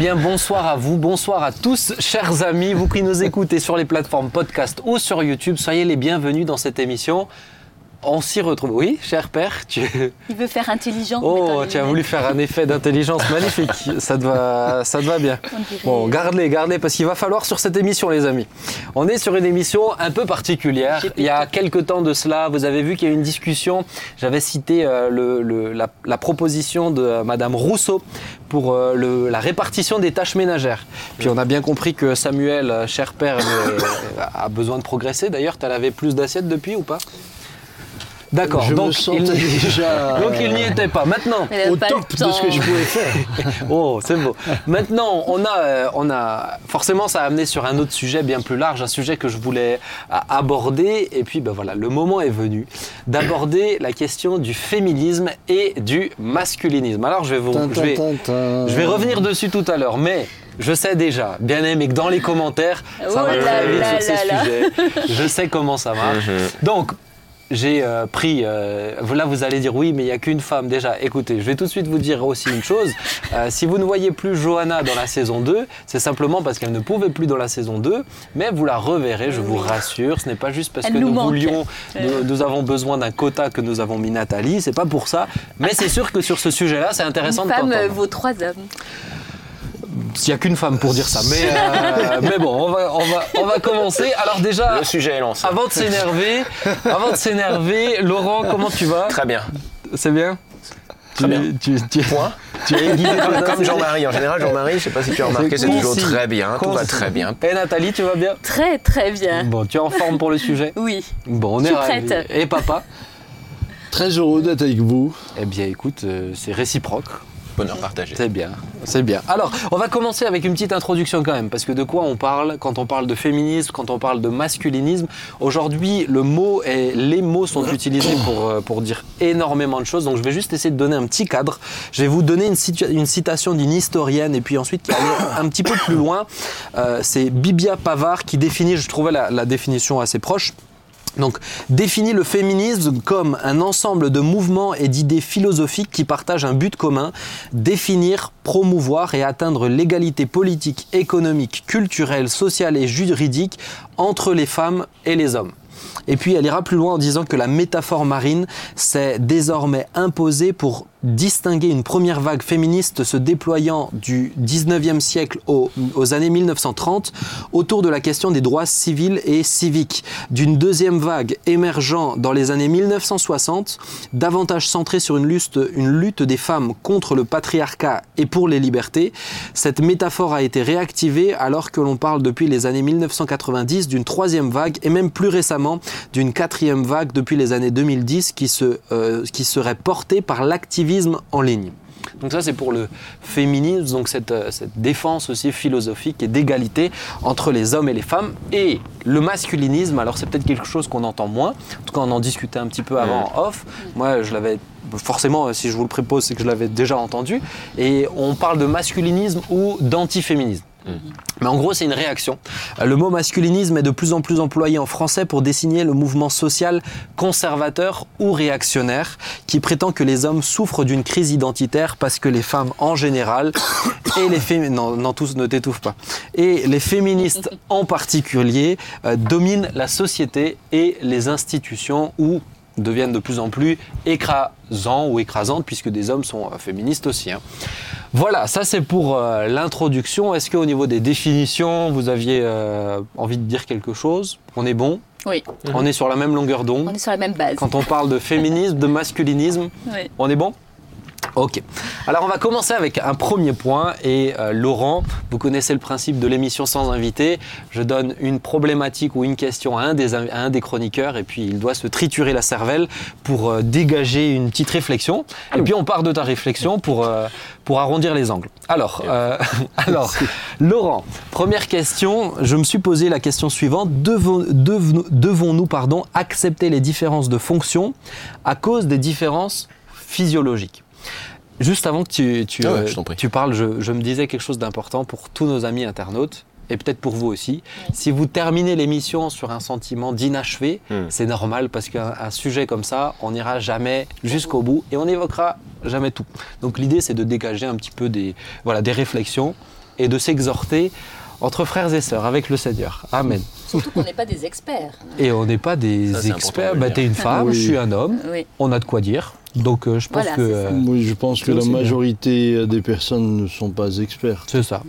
bien, bonsoir à vous, bonsoir à tous, chers amis, vous qui nous écoutez sur les plateformes podcast ou sur YouTube, soyez les bienvenus dans cette émission. On s'y retrouve. Oui, cher père, tu... Il veut faire intelligent. Oh, tu as voulu faire un effet d'intelligence magnifique. Ça te va, ça te va bien. Bon, garde-les, garde-les, parce qu'il va falloir sur cette émission, les amis. On est sur une émission un peu particulière. Il y a quelques temps de cela, vous avez vu qu'il y a eu une discussion. J'avais cité euh, le, la, proposition de euh, Madame Rousseau pour euh, le, la répartition des tâches ménagères. Puis on a bien compris que Samuel, cher père, a besoin de progresser. D'ailleurs, tu as lavé plus d'assiettes depuis ou pas? D'accord. Donc, il... déjà donc il n'y était pas. Maintenant, au top de ce que je pouvais faire. oh, c'est beau. Maintenant, on a, euh, on a, forcément, ça a amené sur un autre sujet bien plus large, un sujet que je voulais aborder. Et puis, ben voilà, le moment est venu d'aborder la question du féminisme et du masculinisme. Alors, je vais vous, je vais, je vais revenir dessus tout à l'heure, mais je sais déjà, bien aimé, que dans les commentaires, ça va très vite sur ces sujets. Je sais comment ça marche. Donc, j'ai euh, pris. Euh, là, vous allez dire oui, mais il n'y a qu'une femme. Déjà, écoutez, je vais tout de suite vous dire aussi une chose. Euh, si vous ne voyez plus Johanna dans la saison 2, c'est simplement parce qu'elle ne pouvait plus dans la saison 2, mais vous la reverrez, je vous rassure. Ce n'est pas juste parce que nous, voulions, nous, avons besoin d'un quota que nous avons mis Nathalie, c'est pas pour ça. Mais c'est sûr que sur ce sujet-là, c'est intéressant une femme, vos trois hommes. S'il n'y a qu'une femme pour dire ça. Mais, euh, mais bon, on va, on, va, on va commencer. Alors déjà, le sujet est lancé. Avant de s'énerver, avant de s'énerver, Laurent, comment tu vas? Très bien. C'est bien? Très bien. Tu, Point. Tu es comme, comme Jean-Marie. En général, Jean-Marie, je ne sais pas si tu as remarqué, c'est toujours très bien. Tout va très bien. Et Nathalie, tu vas bien? Très, très bien. Bon, tu es en forme pour le sujet? Oui. Bon, on est prête. Et papa? Très heureux d'être avec vous. Eh bien, écoute, euh, c'est réciproque. Bonheur partagé. C'est bien, c'est bien. Alors, on va commencer avec une petite introduction quand même, parce que de quoi on parle quand on parle de féminisme, quand on parle de masculinisme? Aujourd'hui, le mot et les mots sont utilisés pour, euh, pour dire énormément de choses, donc je vais juste essayer de donner un petit cadre. Je vais vous donner une, une citation d'une historienne, et puis ensuite qui un petit peu plus loin. Euh, c'est Bibia Pavard qui définit, je trouvais la définition assez proche. Donc, définit le féminisme comme un ensemble de mouvements et d'idées philosophiques qui partagent un but commun, définir, promouvoir et atteindre l'égalité politique, économique, culturelle, sociale et juridique entre les femmes et les hommes. Et puis elle ira plus loin en disant que la métaphore marine s'est désormais imposée pour distinguer une première vague féministe se déployant du 19e siècle aux, années 1930 autour de la question des droits civils et civiques, d'une deuxième vague émergeant dans les années 1960, davantage centrée sur une lutte, une lutte des femmes contre le patriarcat et pour les libertés. Cette métaphore a été réactivée alors que l'on parle depuis les années 1990 d'une troisième vague et même plus récemment d'une quatrième vague depuis les années 2010 qui, se, euh, qui serait portée par l'activisme en ligne. Donc ça c'est pour le féminisme, donc cette, euh, cette défense aussi philosophique et d'égalité entre les hommes et les femmes. Et le masculinisme, alors c'est peut-être quelque chose qu'on entend moins, en tout cas on en discutait un petit peu avant en off. Moi je l'avais forcément, si je vous le propose, c'est que je l'avais déjà entendu. Et on parle de masculinisme ou d'antiféminisme. Mais en gros, c'est une réaction. Le mot masculinisme est de plus en plus employé en français pour désigner le mouvement social conservateur ou réactionnaire qui prétend que les hommes souffrent d'une crise identitaire parce que les femmes en général et les féministes, tous ne t'étouffent pas, et les féministes en particulier euh, dominent la société et les institutions ou deviennent de plus en plus écrasants ou écrasantes puisque des hommes sont euh, féministes aussi. Hein. Voilà, ça c'est pour euh, l'introduction. Est-ce qu'au niveau des définitions, vous aviez euh, envie de dire quelque chose? On est bon? Oui. On est sur la même longueur d'onde? On est sur la même base. Quand on parle de féminisme, de masculinisme, oui. on est bon? Ok. Alors on va commencer avec un premier point et euh, Laurent, vous connaissez le principe de l'émission sans invité. Je donne une problématique ou une question à un des, un des chroniqueurs et puis il doit se triturer la cervelle pour euh, dégager une petite réflexion. Et puis on part de ta réflexion pour, euh, pour arrondir les angles. Alors, alors Laurent, première question. Je me suis posé la question suivante. Devons-nous pardon, accepter les différences de fonction à cause des différences physiologiques? Juste avant que tu, tu, ah tu parles, je, je, me disais quelque chose d'important pour tous nos amis internautes et peut-être pour vous aussi. Si vous terminez l'émission sur un sentiment d'inachevé, hmm. c'est normal parce qu'un sujet comme ça, on n'ira jamais jusqu'au bout et on n'évoquera jamais tout. Donc l'idée, c'est de dégager un petit peu des, voilà, des réflexions et de s'exhorter entre frères et sœurs avec le Seigneur. Amen. Surtout qu'on n'est pas des experts. Et on n'est pas des Ça, experts. Bah, t'es une femme, Oui. je suis un homme. Oui. On a de quoi dire. Donc euh, je pense Voilà, que euh, Oui, je pense que la bien. majorité des personnes ne sont pas expertes. c'est ça.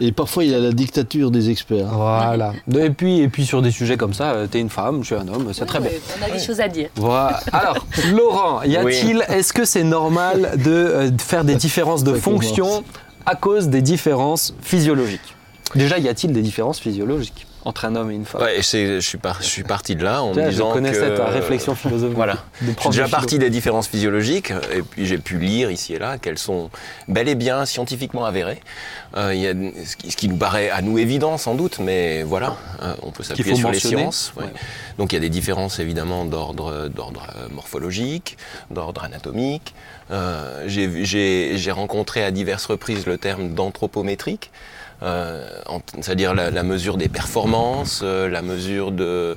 Et parfois, il y a la dictature des experts. Voilà. Et puis, et puis sur des sujets comme ça, euh, t'es une femme, je suis un homme, c'est très bien. On a des choses à dire. Voilà. Alors, Laurent, y a-t-il, est-ce que c'est normal de, euh, faire des différences de fonction à cause des différences physiologiques? Déjà, y a-t-il des différences physiologiques? Entre un homme et une femme Ouais, je, suis par- je suis parti de là en me je disant connaissais que... ta réflexion philosophique. Voilà. Je suis déjà parti des différences physiologiques, et puis j'ai pu lire ici et là qu'elles sont bel et bien scientifiquement avérées. Euh, y a ce qui, nous paraît à nous évident sans doute, mais voilà, euh, on peut s'appuyer sur les sciences. ouais. Ouais. Donc il y a des différences évidemment d'ordre euh, morphologique, d'ordre anatomique. Euh, j'ai rencontré à diverses reprises le terme d'anthropométrique. Euh, c'est-à-dire la, la mesure des performances, euh, la mesure de,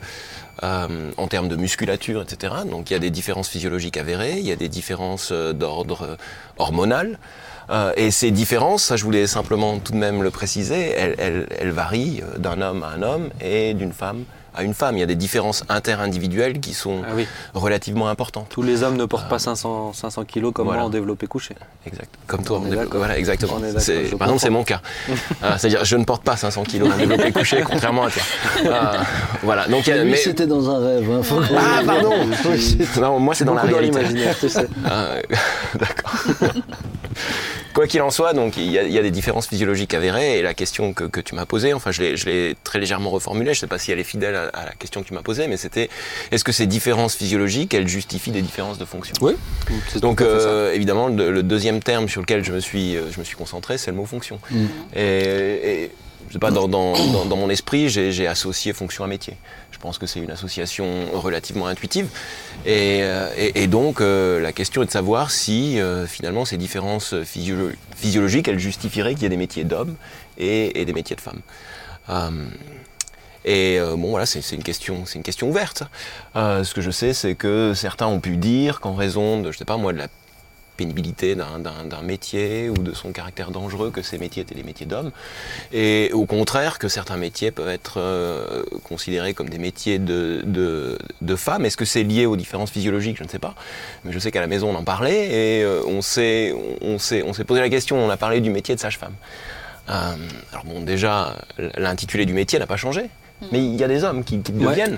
euh, en termes de musculature, etc. Donc il y a des différences physiologiques avérées, il y a des différences euh, d'ordre euh, hormonal. Euh, et ces différences, ça je voulais simplement tout de même le préciser, elles, elles- elles varient d'un homme à un homme et d'une femme à une femme. Il y a des différences interindividuelles qui sont Ah oui, relativement importantes. tous les hommes ne portent pas 500, 500 kilos comme Voilà. moi en développé couché. Exact. Comme toi, On d'accord. Voilà, exactement. On est Par exemple, c'est mon cas. Ah, C'est-à-dire, je ne porte pas 500 kilos en développé couché, contrairement à toi. Ah, voilà. Donc, mais- c'était dans un rêve. hein, faut Ah, pardon. Non, moi, c'est dans la réalité. l'imaginaire, tu sais. Ah, D'accord. Quoi qu'il en soit, donc il y, a, il y a des différences physiologiques avérées et la question que, que tu m'as posée, enfin je l'ai- je l'ai très légèrement reformulée, je ne sais pas si elle est fidèle à, à la question que tu m'as posée, mais c'était est-ce que ces différences physiologiques, elles justifient des différences de fonction? Oui. c'est Donc euh, évidemment, le, le deuxième terme sur lequel je me suis, euh, je me suis concentré, c'est le mot fonction. Mm. Et, et je sais pas, dans, dans, dans, dans mon esprit, j'ai associé fonction à métier. Je pense que c'est une association relativement intuitive. Et, euh, et- et donc, euh, la question est de savoir si euh, finalement ces différences physio- physiologiques, elles justifieraient qu'il y ait des métiers d'hommes et, et des métiers de femmes. Euh, et bon, voilà, c'est une question, c'est une question ouverte. ce que je sais, c'est que certains ont pu dire qu'en raison de, je sais pas moi, de la pénibilité d'un- métier ou de son caractère dangereux, que ces métiers étaient des métiers d'hommes, et au contraire que certains métiers peuvent être euh, considérés comme des métiers de, de, femmes. Est-ce que c'est lié aux différences physiologiques? Je ne sais pas, mais je sais qu'à la maison on en parlait et euh, on s'est on posé la question. On a parlé du métier de sage-femme. Euh, alors bon, déjà l'intitulé du métier n'a pas changé. Mais il y a des hommes qui, qui le Ouais. deviennent.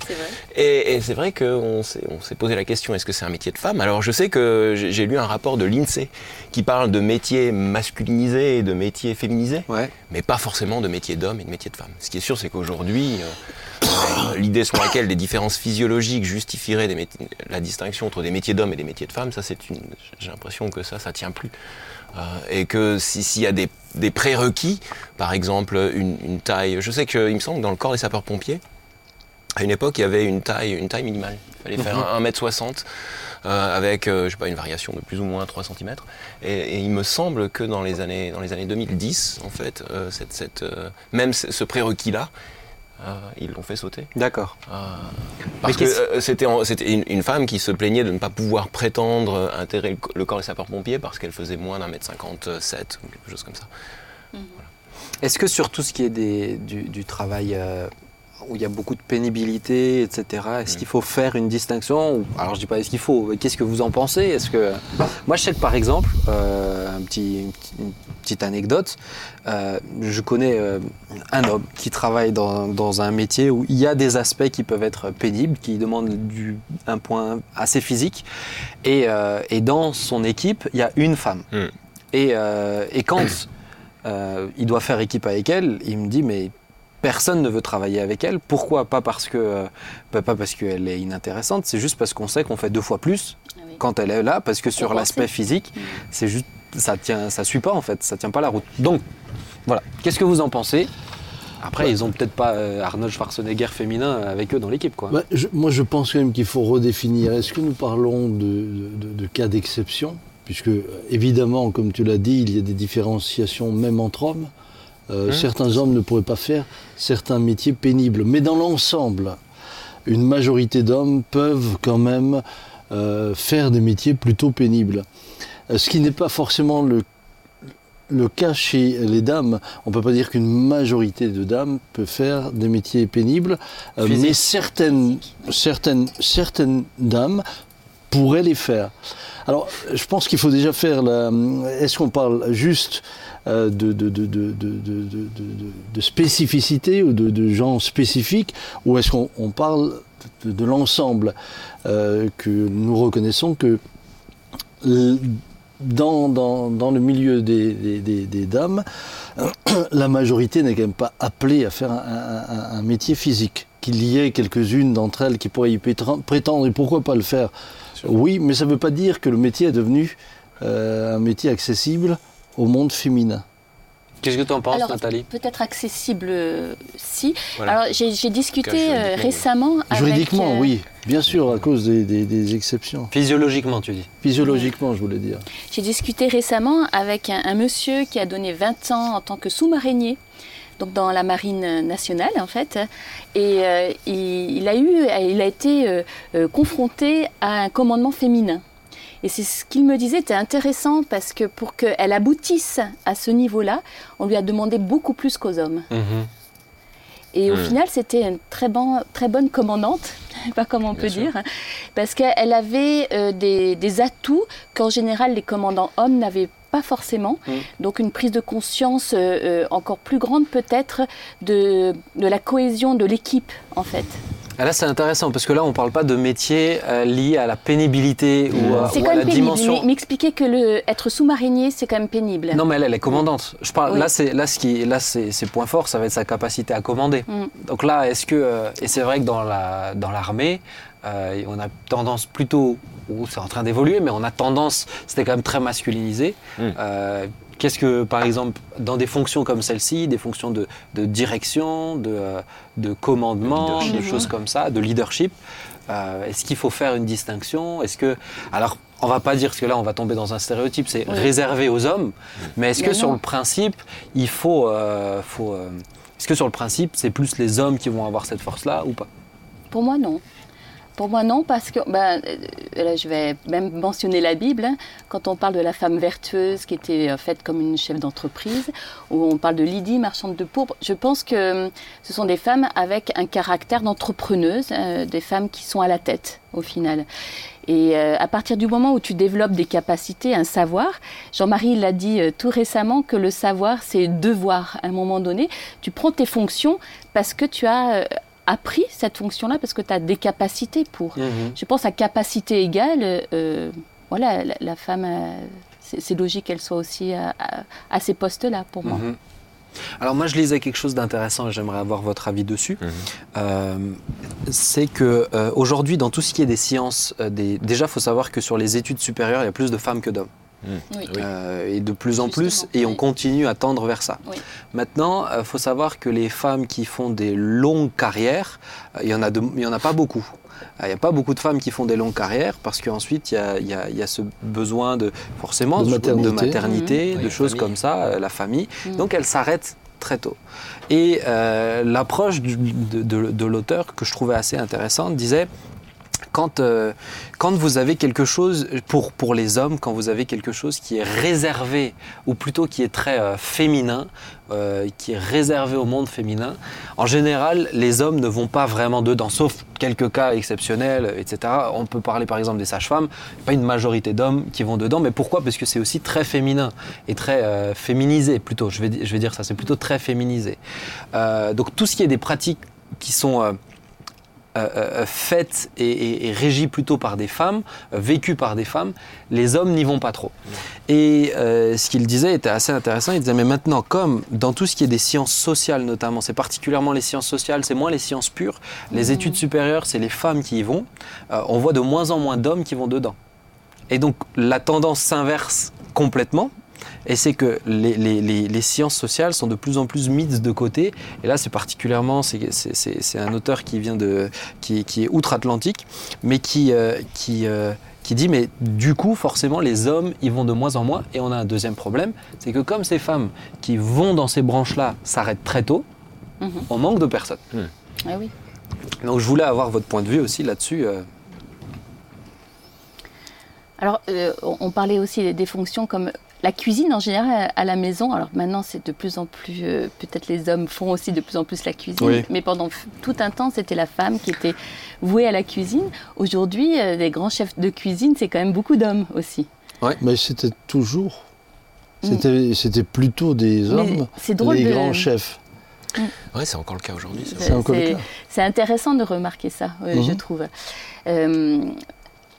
Et, et c'est vrai qu'on s'est, on s'est posé la question est-ce que c'est un métier de femme? Alors je sais que j'ai, j'ai lu un rapport de l'INSEE qui parle de métiers masculinisés et de métiers féminisés, Ouais. mais pas forcément de métiers d'hommes et de métiers de femmes. Ce qui est sûr, c'est qu'aujourd'hui, euh, l'idée selon laquelle des différences physiologiques justifieraient des la distinction entre des métiers d'hommes et des métiers de femmes, ça c'est une, j'ai l'impression que ça, ça tient plus. Euh, et que si- s'il y a des, des prérequis, par exemple une, une taille, je sais qu'il me semble que dans le corps des sapeurs-pompiers, à une époque, il y avait une taille, une taille minimale. Il fallait faire un 1m60 euh, avec, euh, je sais pas, une variation de plus ou moins 3 cm. Et, et il me semble que dans les années, dans les années 2010, en fait, euh, cette, cette, euh, même ce prérequis-là, ils l'ont fait sauter. D'accord. Euh, parce que euh, c'était en- c'était une, une femme qui se plaignait de ne pas pouvoir prétendre intégrer le, le corps des sapeurs-pompiers parce qu'elle faisait moins d'un mètre 57 ou quelque chose comme ça. Est-ce que sur tout ce qui est des, du, du travail euh, où il y a beaucoup de pénibilité, etc., est-ce Mm. qu'il faut faire une distinction Alors je dis pas est-ce qu'il faut, qu'est-ce que vous en pensez? Est-ce que moi je sais que par exemple, euh, un petit, une, petite- anecdote, euh, je connais euh, un homme qui travaille dans, dans un métier où il y a des aspects qui peuvent être pénibles, qui demandent du, un point assez physique, et, et dans son équipe il y a une femme. Mm. Et, et quand il doit faire équipe avec elle, il me dit mais personne ne veut travailler avec elle. Pourquoi Pas parce que euh, pas pas parce qu'elle est inintéressante, c'est juste parce qu'on sait qu'on fait deux fois plus Ah oui. quand elle est là, parce que sur l'aspect physique, Mm. c'est juste ça tient, ça suit pas en fait, ça tient pas la route. Donc voilà, qu'est-ce que vous en pensez? Après, ils ont peut-être pas euh, Arnold Schwarzenegger féminin avec eux dans l'équipe quoi. Bah, je- moi, je pense quand même qu'il faut redéfinir. Est-ce que nous parlons de, de- de cas d'exception? Puisque, euh, évidemment, comme tu l'as dit, il y a des différenciations même entre hommes. Euh, Hein certains hommes ne pourraient pas faire certains métiers pénibles. Mais dans l'ensemble, une majorité d'hommes peuvent quand même euh, faire des métiers plutôt pénibles. Euh, ce qui n'est pas forcément le, le cas chez les dames. On ne peut pas dire qu'une majorité de dames peut faire des métiers pénibles, euh, mais certaines, certaines, certaines dames pourraient les faire. Alors, je pense qu'il faut déjà faire la. Est-ce qu'on parle juste euh, de, de, de, de, spécificité ou de, gens spécifiques, ou est-ce qu'on on parle de, l'ensemble euh, que nous reconnaissons que dans, dans, dans le milieu des, des, dames, la majorité n'est quand même pas appelée à faire un, un- métier physique. Qu'il y ait quelques-unes d'entre elles qui pourraient y prétendre et pourquoi pas le faire. Oui, mais ça ne veut pas dire que le métier est devenu euh, un métier accessible au monde féminin. Qu'est-ce que tu en penses, Alors, Nathalie? peut-être accessible, euh, si. Voilà. Alors, j'ai j'ai discuté Cas euh, juridiquement, oui. récemment avec... Juridiquement, euh, oui, bien sûr, à cause des, des- des exceptions. Physiologiquement, tu dis. Physiologiquement, je voulais dire. J'ai discuté récemment avec un, un monsieur qui a donné 20 ans en tant que sous-marinier, donc dans la marine nationale en fait, et euh, il, il a eu, il a été euh, euh, confronté à un commandement féminin. Et c'est ce qu'il me disait était intéressant parce que pour qu'elle aboutisse à ce niveau-là, on lui a demandé beaucoup plus qu'aux hommes. Mhm. Et au Hmm. final, c'était une très, bon- très bonne commandante, pas comme on Bien peut sûr. dire, parce qu'elle avait euh, des, des atouts qu'en général les commandants hommes n'avaient pas forcément. Hmm. Donc une prise de conscience euh, euh, encore plus grande peut-être de, de la cohésion de l'équipe en fait. Ah, Là, c'est intéressant parce que là, on parle pas de métier euh, lié à la pénibilité ou, à- C'est ou quand à la pénible. dimension. M'expliquer que le, être sous-marinier, c'est quand même pénible. Non, mais elle, elle est commandante. Je parle, Oui. Là, c'est là ce qui, là, c'est ses points forts, ça va être sa capacité à commander. Mm. Donc là, est-ce que euh, et c'est vrai que dans la dans l'armée, euh, on a tendance plutôt, ou c'est en train d'évoluer, mais on a tendance, c'était quand même très masculinisé. Mm. Euh, Qu'est-ce que, par exemple, dans des fonctions comme celle-ci, des fonctions de, de direction, de, euh, de commandement, De choses comme ça, de leadership, euh, est-ce qu'il faut faire une distinction? Est-ce que, alors, on va pas dire parce que là, on va tomber dans un stéréotype, c'est Oui. réservé aux hommes, mais est-ce que sur le principe, il faut, euh, faut euh, est-ce que sur le principe, c'est plus les hommes qui vont avoir cette force-là ou pas? Pour moi, non. Pour moi, non, parce que ben, euh, là, je vais même mentionner la Bible. hein. quand on parle de la femme vertueuse qui était euh, faite comme une chef d'entreprise, ou on parle de Lydie, marchande de pourpre, je pense que euh, ce sont des femmes avec un caractère d'entrepreneuse, des femmes qui sont à la tête au final. Et à partir du moment où tu développes des capacités, un savoir, Jean-Marie l'a dit tout récemment que le savoir, c'est devoir. À un moment donné, tu prends tes fonctions parce que tu as appris cette fonction-là, parce que tu as des capacités pour. Je pense à capacité égale, euh, voilà, la, la femme, euh, c'est c'est logique qu'elle soit aussi à, à- à ces postes-là pour moi. Mhm. Alors moi je lisais quelque chose d'intéressant et j'aimerais avoir votre avis dessus. Mhm. Euh, c'est que euh, aujourd'hui dans tout ce qui est des sciences, euh, des... déjà faut savoir que sur les études supérieures il y a plus de femmes que d'hommes. Oui. Oui. Euh, et de plus en plus, et on oui. continue à tendre vers ça. Oui. Maintenant, il faut savoir que les femmes qui font des longues carrières, euh, il y en a de- il y en a pas beaucoup. Euh, Il n'y a pas beaucoup de femmes qui font des longues carrières parce qu'ensuite il y a, y y ce besoin de forcément De de maternité. Mhm. de Oui, choses famille. comme ça, euh, la famille. Mhm. Donc elles s'arrêtent très tôt. Et euh, l'approche du- de, de- de l'auteur que je trouvais assez intéressante disait quand, euh, quand vous avez quelque chose, pour, pour les hommes, quand vous avez quelque chose qui est réservé, ou plutôt qui est très euh, féminin, euh, qui est réservé au monde féminin, en général, les hommes ne vont pas vraiment dedans, sauf quelques cas exceptionnels, etc. On peut parler par exemple des sages-femmes, pas une majorité d'hommes qui vont dedans, mais pourquoi? Parce que c'est aussi très féminin et très féminisé plutôt, je vais, je vais dire ça, c'est plutôt très féminisé. Donc tout ce qui est des pratiques qui sont... euh, euh, euh, faites et, et- et régies plutôt par des femmes, euh, vécues par des femmes, les hommes n'y vont pas trop. Et euh, ce qu'il disait était assez intéressant. Il disait mais maintenant, comme dans tout ce qui est des sciences sociales notamment, c'est particulièrement les sciences sociales, c'est moins les sciences pures. Les études supérieures, c'est les femmes qui y vont. on voit de moins en moins d'hommes qui vont dedans. Et donc la tendance s'inverse complètement. Et c'est que les, les- les- les sciences sociales sont de plus en plus mises de côté. Et là, c'est particulièrement, c'est- un auteur qui vient de, qui, qui est outre-Atlantique, mais qui, euh, qui, euh, qui dit, mais du coup, forcément, les hommes, ils vont de moins en moins. Et on a un deuxième problème, c'est que comme ces femmes qui vont dans ces branches-là s'arrêtent très tôt, Mhm. on manque de personnes. Ah oui. Donc je voulais avoir votre point de vue aussi là-dessus. euh. Alors, euh, on parlait aussi des fonctions comme la cuisine en général à la maison, alors maintenant c'est de plus en plus, euh, peut-être les hommes font aussi de plus en plus la cuisine, Oui. mais pendant tout un temps c'était la femme qui était vouée à la cuisine. Aujourd'hui, euh, les grands chefs de cuisine, c'est quand même beaucoup d'hommes aussi. Mais c'était toujours. C'était c'était plutôt des Mais hommes, c'est drôle les de- grands chefs. Ouais, c'est encore le cas aujourd'hui. C'est encore le C'est- cas. C'est intéressant de remarquer ça, euh, je Mhm. trouve.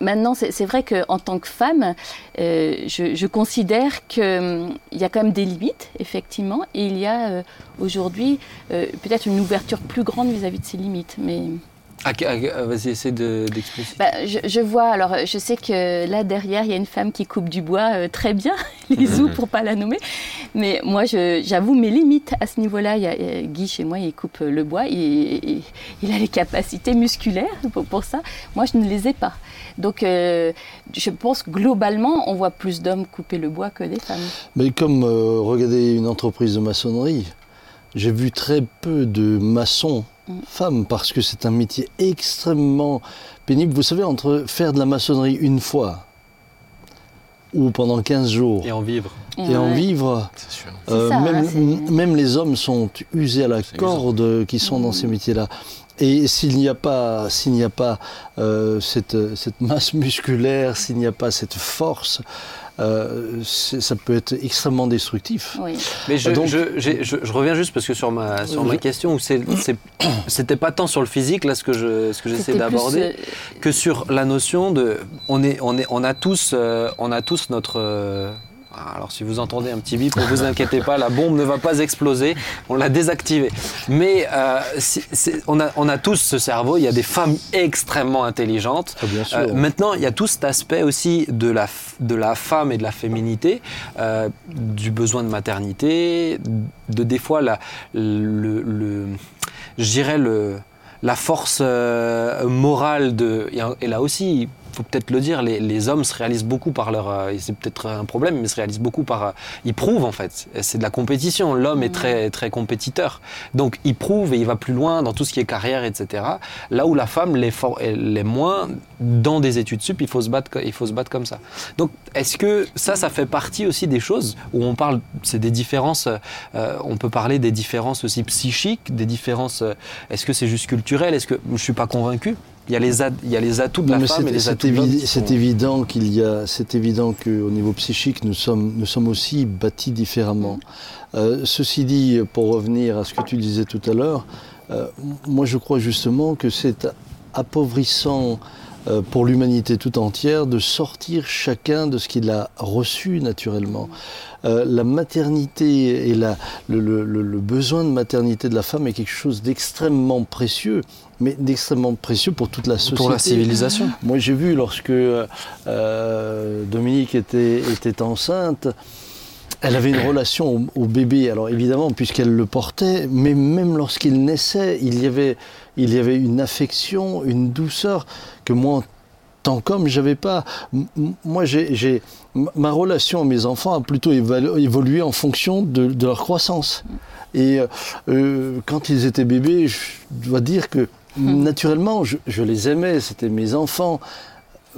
Maintenant, c'est vrai qu'en tant que femme, euh, je, je considère qu'il y a quand même des limites, effectivement, et il y a euh, aujourd'hui euh, peut-être une ouverture plus grande vis-à-vis de ces limites. Mais Ah, ah, Vas-y, essaie de- d'expliciter. bah, je, je vois, alors je sais que là derrière, il y a une femme qui coupe du bois euh, très bien, les ou pour pas la nommer. Mais moi, j'avoue mes limites à ce niveau-là. Il y a, euh, Guy, chez moi, il coupe le bois. Il, il- il a les capacités musculaires pour, pour ça. Moi, je ne les ai pas. Donc, euh, je pense globalement, on voit plus d'hommes couper le bois que des femmes. Mais comme euh, regardez une entreprise de maçonnerie, j'ai vu très peu de maçons Mm. femmes parce que c'est un métier extrêmement pénible. Vous savez, entre faire de la maçonnerie une fois ou pendant 15 jours Et en vivre. et en vivre, C'est sûr. C'est euh, ça, même, hein, les hommes sont usés à la corde qui sont dans ces métiers-là. Et s'il n'y a pas, s'il n'y a pas euh, cette, cette masse musculaire, s'il n'y a pas cette force, euh, ça peut être extrêmement destructif. Oui. Mais je, Donc- je, j'ai- je- je reviens juste parce que sur ma, sur ma question, c'était pas tant sur le physique, là, ce que je- ce que j'essaie d'aborder, euh, que sur la notion de. On, est, on, est, on, a, tous, euh, on a tous notre. Euh, alors, si vous entendez un petit bip, ne vous inquiétez pas, la bombe ne va pas exploser, on l'a désactivée. Mais euh, si- on, a, on a tous ce cerveau, il y a des femmes extrêmement intelligentes. Ah, bien sûr. Euh, maintenant, il y a tout cet aspect aussi de la, f- de la femme et de la féminité, euh, du besoin de maternité, de des fois la, le, le- je dirais le, la force morale de. Et, là aussi, faut peut-être le dire, les, les hommes se réalisent beaucoup par leur. euh, c'est peut-être un problème, mais se réalisent beaucoup par. euh, ils prouvent en fait. C'est de la compétition. L'homme est très, très compétiteur. Donc il prouve et il va plus loin dans tout ce qui est carrière, etc. Là où la femme l'est, moins dans des études sup, il faut se battre, il faut se battre comme ça. Donc est-ce que ça, ça fait partie aussi des choses où on parle, c'est des différences, euh, on peut parler des différences aussi psychiques, des différences, est-ce que c'est juste culturel? Est-ce que, je suis pas convaincu, il y a les, at- il y a les atouts de la mais femme et c'est- les atouts évi- C'est sont- évident qu'il y a, c'est évident qu'au niveau psychique, nous sommes, nous sommes aussi bâtis différemment. Euh, ceci dit, pour revenir à ce que tu disais tout à l'heure, euh, moi je crois justement que c'est appauvrissant euh, pour l'humanité tout entière de sortir chacun de ce qu'il a reçu naturellement. Euh, la maternité et la, le, le- le- le besoin de maternité de la femme est quelque chose d'extrêmement précieux, mais d'extrêmement précieux pour toute la société. Pour la civilisation. Moi, j'ai vu lorsque euh, Dominique était, était enceinte, elle avait une relation au, au bébé. Alors évidemment, puisqu'elle le portait, mais même lorsqu'il naissait, il y avait, il y avait une affection, une douceur que moi, en tant qu'homme, j'avais pas. Moi, j'ai, ma relation à mes enfants a plutôt évolué en fonction de, de leur croissance. Et euh, euh, quand ils étaient bébés, je dois dire que naturellement, je, je les aimais, c'était mes enfants.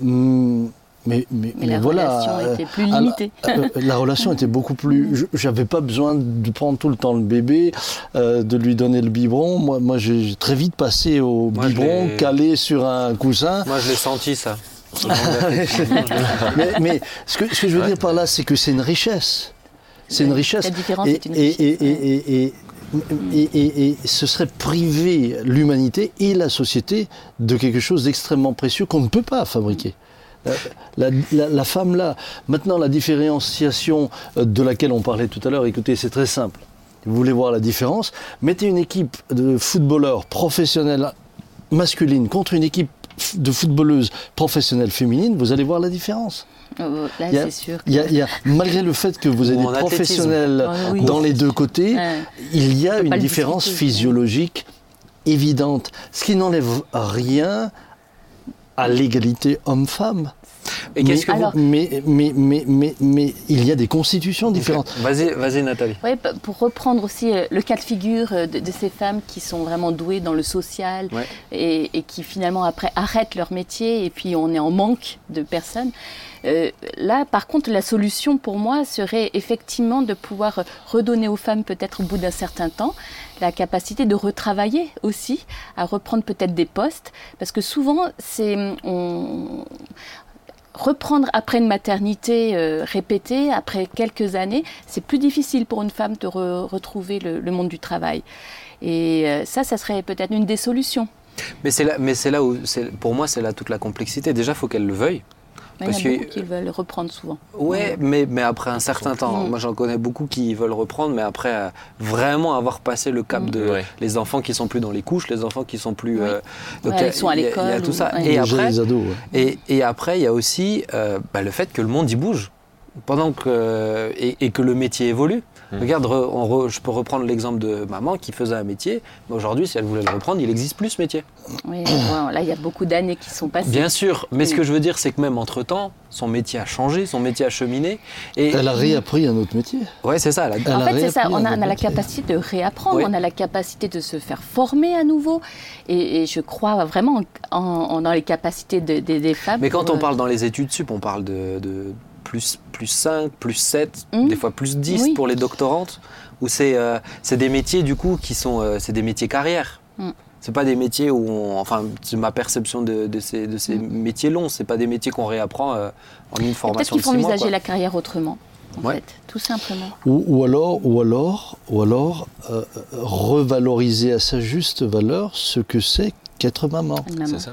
Hum, Mais, mais, Mais mais la voilà. relation euh, était plus limitée. euh, la relation était beaucoup plus. je- J'avais pas besoin de prendre tout le temps le bébé, euh, de lui donner le biberon. Moi, moi j'ai très vite passé au Moi, biberon, calé sur un coussin. Moi, je l'ai senti ça. mais mais ce, que, ce que je veux dire par là, c'est que c'est une richesse. C'est une richesse. la différence et, est une et- richesse, et- et- et- et- et- ce serait priver l'humanité et la société de quelque chose d'extrêmement précieux qu'on ne peut pas fabriquer. Euh, La, femme là, maintenant la différenciation euh, de laquelle on parlait tout à l'heure, écoutez, c'est très simple. Vous voulez voir la différence? Mettez une équipe de footballeurs professionnels masculines contre une équipe de footballeuses professionnelles féminines, vous allez voir la différence. Là, Il y a- c'est sûr. Il y a- il y a- malgré le fait que vous Ou des professionnels Ah oui. dans les deux côtés, Ouais. il y a une différence physiologique évidente, ce qui n'enlève rien à l'égalité homme-femme. Et qu'est-ce que mais, vous... Alors- mais, mais, mais, mais, mais il y a des constitutions différentes. Vas-y, vas-y Nathalie. Ouais, pour reprendre aussi euh, le cas de figure euh, de, de ces femmes qui sont vraiment douées dans le social Ouais. et, et qui finalement après arrêtent leur métier et puis on est en manque de personnes. Euh, là, par contre, la solution pour moi serait effectivement de pouvoir redonner aux femmes, peut-être au bout d'un certain temps, la capacité de retravailler aussi, à reprendre peut-être des postes, parce que souvent, c'est reprendre après une maternité euh, répétée, après quelques années, c'est plus difficile pour une femme de re- retrouver le, monde du travail. Et euh, ça, ça serait peut-être une des solutions. Mais c'est là, mais c'est là où, pour moi, c'est là toute la complexité. Déjà, faut qu'elle le veuille. Il y a Parce que- beaucoup qui veulent reprendre souvent. Ouais, mais, mais après un certain temps. Mm. Moi, j'en connais beaucoup qui veulent reprendre, mais après euh, vraiment avoir passé le cap Mm. de Ouais. les enfants qui sont plus dans les couches, les enfants qui sont plus. Oui. euh, Ouais, a- ils sont à a- Il y a l'école tout ou- ça. ouais. Et après, les ados. ouais. et, et après, il y a aussi euh, bah, le fait que le monde y bouge. Pendant que, et, et que le métier évolue. Mm. Regarde, re- on re- je peux reprendre l'exemple de maman qui faisait un métier. mais Aujourd'hui, si elle voulait le reprendre, il n'existe plus ce métier. Oui, là, il y a beaucoup d'années qui sont passées. Bien sûr, mais ce que je veux dire, c'est que même entre-temps, son métier a changé, son métier a cheminé. Et Elle a réappris un autre métier. ouais, c'est ça. elle a- Elle En a fait, c'est ça, on a, on a la capacité de réapprendre, Oui. on a la capacité de se faire former à nouveau. Et, et je crois vraiment en, en- dans les capacités de- de- des femmes. Mais quand pour, on euh, parle dans les études sup, on parle de, de plus, plus 5, plus 7, Mm. des fois plus 10 Oui. pour les doctorantes, où c'est euh, c'est des métiers du coup qui sont euh, c'est des métiers carrière. Mm. C'est pas des métiers où on, enfin c'est ma perception de, de ces, de ces Mm. métiers longs, c'est pas des métiers qu'on réapprend euh, en une Peut-être formation qu'il de faut 6 mois. envisager la carrière autrement, en Ouais. fait, tout simplement. Ou, ou alors, ou alors, ou alors euh, revaloriser à sa juste valeur ce que c'est qu'être maman. ça. Mm. Ça,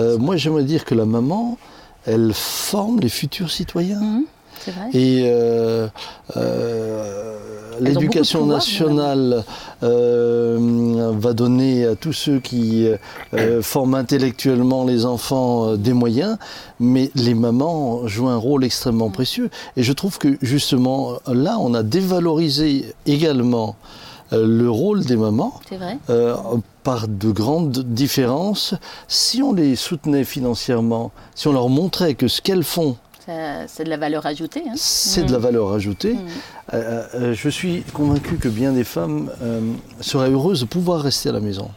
Euh, ça. moi, j'aimerais dire que la maman, elle forme les futurs citoyens. Mhm, c'est vrai. Et euh, euh, l'éducation pouvoir, nationale euh, va donner à tous ceux qui forment intellectuellement les enfants des moyens, mais les mamans jouent un rôle extrêmement précieux. Et je trouve que justement là, on a dévalorisé également le rôle des mamans C'est vrai. euh, par de grandes différences. Si on les soutenait financièrement, si on leur montrait que ce qu'elles font, C'est de la valeur ajoutée. hein. c'est Mm. de la valeur ajoutée. Mm. Euh, euh, je suis convaincu que bien des femmes euh, seraient heureuses de pouvoir rester à la maison.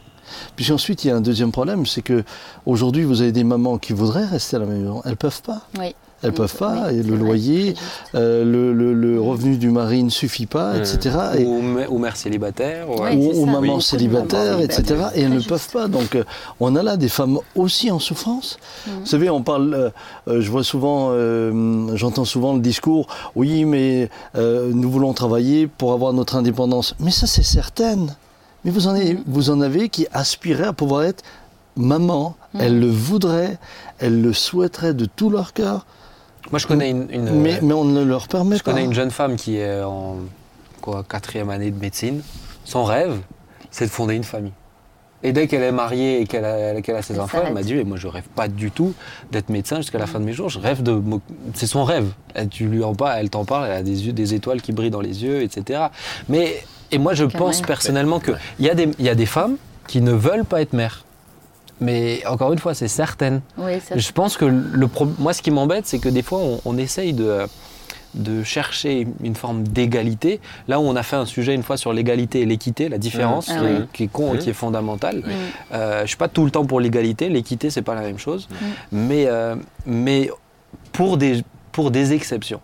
Puis ensuite, il y a un deuxième problème, c'est que aujourd'hui, vous avez des mamans qui voudraient rester à la maison, elles peuvent pas. Oui. Elles Mm, peuvent pas. oui, et c'est le loyer, euh, le, le- le revenu du mari ne suffit pas, etc. Et- Ou, ou mère célibataire. ouais. Ouais, ou, ou ça, maman célibataire, etc. Et elles ne peuvent pas. Donc, euh, on a là des femmes aussi en souffrance. Mhm. Vous savez, on parle, euh, euh, je vois souvent, euh, j'entends souvent le discours, oui, mais euh, nous voulons travailler pour avoir notre indépendance. Mais ça, c'est certain. Mais vous en, avez, Mhm. vous en avez qui aspiraient à pouvoir être maman. Mhm. Elles le voudraient, elles le souhaiteraient de tout leur cœur. Moi, je connais une, une- Mais, mais on ne leur permet je pas. connais une jeune femme qui est en quoi, quatrième année de médecine. Son rêve, c'est de fonder une famille. Et dès qu'elle est mariée et qu'elle a, qu'elle a ses Elle enfants, elle m'a dit, moi je rêve pas du tout d'être médecin jusqu'à la fin de mes jours. Je rêve de... C'est son rêve. Elle, tu lui en parles, elle t'en parle, elle a des, yeux, des étoiles qui brillent dans les yeux, etc. Mais, et moi je pense même. personnellement qu'il y, a des- il y a des femmes qui ne veulent pas être mères. Mais encore une fois, c'est certaine. Oui, ça, Je pense que le pro- moi, ce qui m'embête, c'est que des fois, on, on essaye de, de chercher une forme d'égalité. Là où on a fait un sujet une fois sur l'égalité et l'équité, la différence Ah qui, est- oui. qui est con et Mmh. qui est fondamentale. Euh, je suis pas tout le temps pour l'égalité. L'équité, c'est pas la même chose. Mais, euh, mais pour, des, pour des exceptions.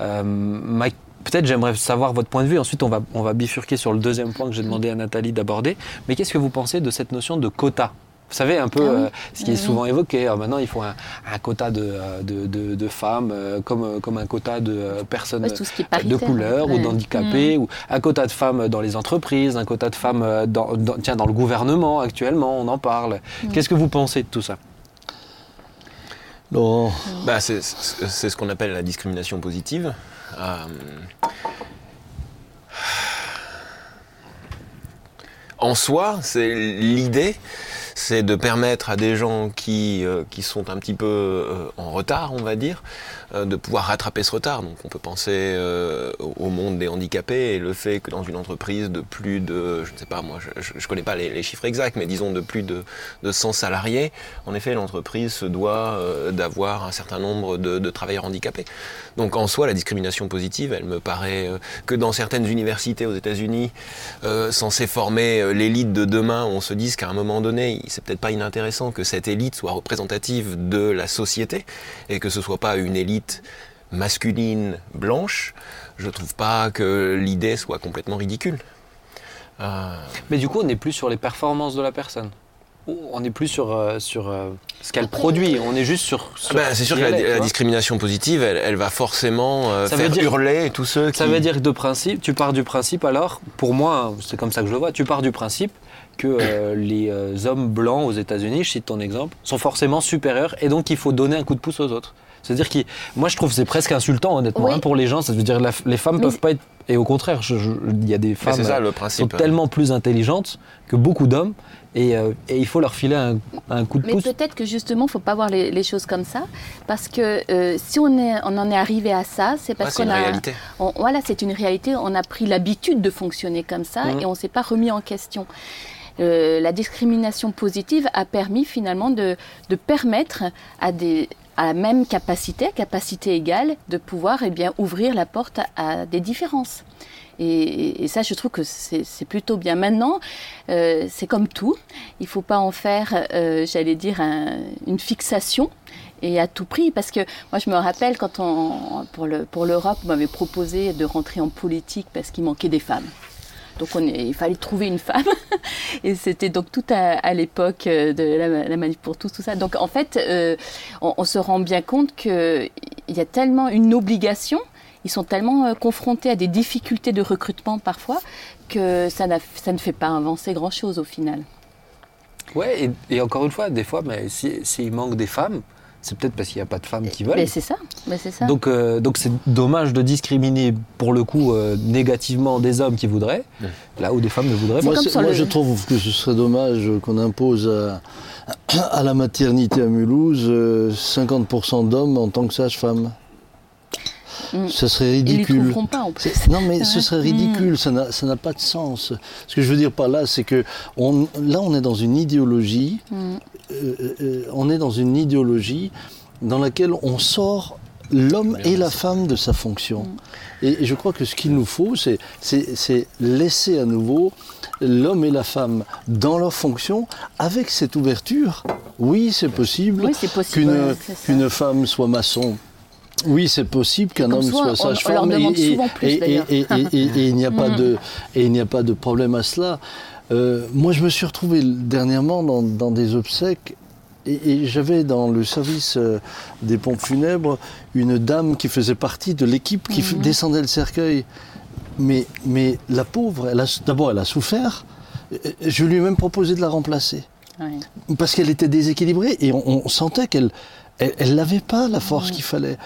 Euh, ma- Peut-être j'aimerais savoir votre point de vue. Ensuite, on va, on va bifurquer sur le deuxième point que j'ai demandé à Nathalie d'aborder. Mais qu'est-ce que vous pensez de cette notion de quota? Vous savez, un peu Ah oui. euh, ce qui est Oui, oui. souvent évoqué. Alors maintenant, il faut un, un quota de, euh, de, de- de femmes, euh, comme, comme un quota de personnes Ouais, tout ce qui est de couleur ou d'handicapés, ou un quota de femmes dans les entreprises, un quota de femmes dans, dans- tiens, dans le gouvernement actuellement, on en parle. Mm. Qu'est-ce que vous pensez de tout ça? Laurent, Bah, c'est ce qu'on appelle la discrimination positive. Euh, En soi, c'est l'idée, c'est de permettre à des gens qui, euh, qui sont un petit peu euh, en retard, on va dire, de pouvoir rattraper ce retard. Donc on peut penser euh, au monde des handicapés et le fait que dans une entreprise de plus de, je ne sais pas moi, je ne connais pas les, chiffres exacts, mais disons de plus de, de 100 salariés, en effet l'entreprise se doit euh, d'avoir un certain nombre de, de, travailleurs handicapés. Donc en soi la discrimination positive, elle me paraît euh, que dans certaines universités aux États-Unis, euh, censées former l'élite de demain, on se dise qu'à un moment donné, c'est peut-être pas inintéressant que cette élite soit représentative de la société et que ce soit pas une élite masculine blanche, je trouve pas que l'idée soit complètement ridicule. Euh... Mais du coup, on n'est plus sur les performances de la personne. On n'est plus sur, euh, sur euh, ce qu'elle produit, on est juste sur. sur ben, c'est sûr que la, la discrimination positive, elle, elle va forcément euh, ça faire veut dire, hurler tous ceux qui. Ça veut dire que de principe, tu pars du principe alors, pour moi, c'est comme ça que je le vois, tu pars du principe que euh, les hommes blancs aux États-Unis, je cite ton exemple, sont forcément supérieurs et donc il faut donner un coup de pouce aux autres. C'est-à-dire que moi je trouve que c'est presque insultant honnêtement Oui. hein, pour les gens. Ça veut dire que la- les femmes Mais peuvent pas être et au contraire, il y a des femmes c'est ça, euh, le qui sont principe. tellement plus intelligentes que beaucoup d'hommes et, euh, et il faut leur filer un, un coup de Mais pouce. peut-être que justement, il ne faut pas voir les, les choses comme ça, parce que euh, si on, est, on en est arrivé à ça, c'est parce c'est qu'on une a... réalité. on- voilà, c'est une réalité, on a pris l'habitude de fonctionner comme ça Mhm. et on ne s'est pas remis en question. Euh, la discrimination positive a permis finalement de, de permettre à des à la même capacité, capacité égale, de pouvoir eh bien, ouvrir la porte à, des différences. Et, ça, je trouve que c'est plutôt bien. Maintenant, euh, c'est comme tout. Il ne faut pas en faire, euh, j'allais dire, un- une fixation et à tout prix. Parce que moi, je me rappelle quand on, pour l'Europe, on m'avait proposé de rentrer en politique parce qu'il manquait des femmes. Donc on il fallait trouver une femme. Et c'était donc tout à, l'époque euh, de la, la manif pour tous, tout ça. Donc en fait, euh, on, se rend bien compte qu'il y a tellement une obligation, ils sont tellement euh, confrontés à des difficultés de recrutement parfois, que ça, ne fait pas avancer grand-chose au final. Ouais, et, encore une fois, des fois, mais si- s'il manque des femmes, c'est peut-être parce qu'il n'y a pas de femmes qui veulent. Mais c'est ça, mais c'est ça. Donc, euh, donc c'est dommage de discriminer pour le coup euh, négativement des hommes qui voudraient, là où des femmes ne voudraient Moi, pas. moi, le- je trouve que ce serait dommage qu'on impose à, à la maternité à Mulhouse euh, 50% d'hommes en tant que sage-femme. Mm. Ça serait ridicule. trouveront pas en plus. C'est- Non, mais ce serait ridicule, ça n'a ça n'a pas de sens. Ce que je veux dire par là, c'est que on, là, on est dans une idéologie, Mm. euh, euh, on est dans une idéologie dans laquelle on sort l'homme et la femme de sa fonction. Et, et je crois que ce qu'il nous faut, c'est- laisser à nouveau l'homme et la femme dans leur fonction avec cette ouverture. Oui, c'est possible Oui, qu'une femme soit maçon. Oui, c'est possible qu'un homme soit, sage-femme. et, il n'y a pas Mm. de et il n'y a pas de problème à cela. Euh, moi, je me suis retrouvé dernièrement dans, dans des obsèques et, j'avais dans le service euh, des pompes funèbres une dame qui faisait partie de l'équipe qui Mhm. descendait le cercueil. Mais, mais la pauvre, d'abord, elle a souffert. Je lui ai même proposé de la remplacer parce qu'elle était déséquilibrée et on, on sentait qu'elle elle, n'avait pas la force qu'il fallait.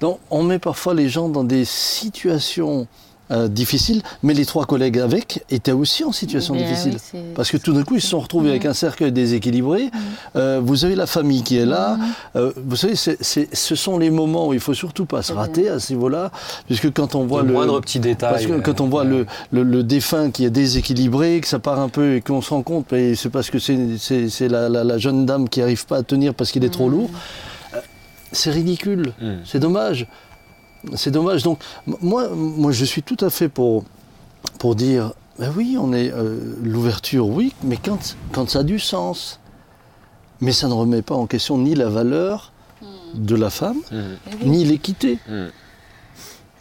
Donc on met parfois les gens dans des situations euh, difficiles, mais les trois collègues avec étaient aussi en situation Bien, difficile. oui, Parce que tout d'un coup, ils se sont retrouvés avec un cercueil déséquilibré. Euh, vous avez la famille qui est là. Euh, vous savez, ce sont les moments où il faut surtout pas se rater à ce niveau-là, puisque quand on voit le le moindre petit détail. parce que quand on voit le, le, le défunt qui est déséquilibré, que ça part un peu et qu'on se rend compte, c'est parce que c'est- la, la- la jeune dame qui n'arrive pas à tenir parce qu'il est trop lourd, c'est ridicule, Mm. c'est dommage. C'est dommage. Donc, moi, moi, je suis tout à fait pour, pour dire, ben oui, on est euh, l'ouverture, oui, mais quand, quand ça a du sens. Mais ça ne remet pas en question ni la valeur de la femme, Mm. Eh ni l'équité.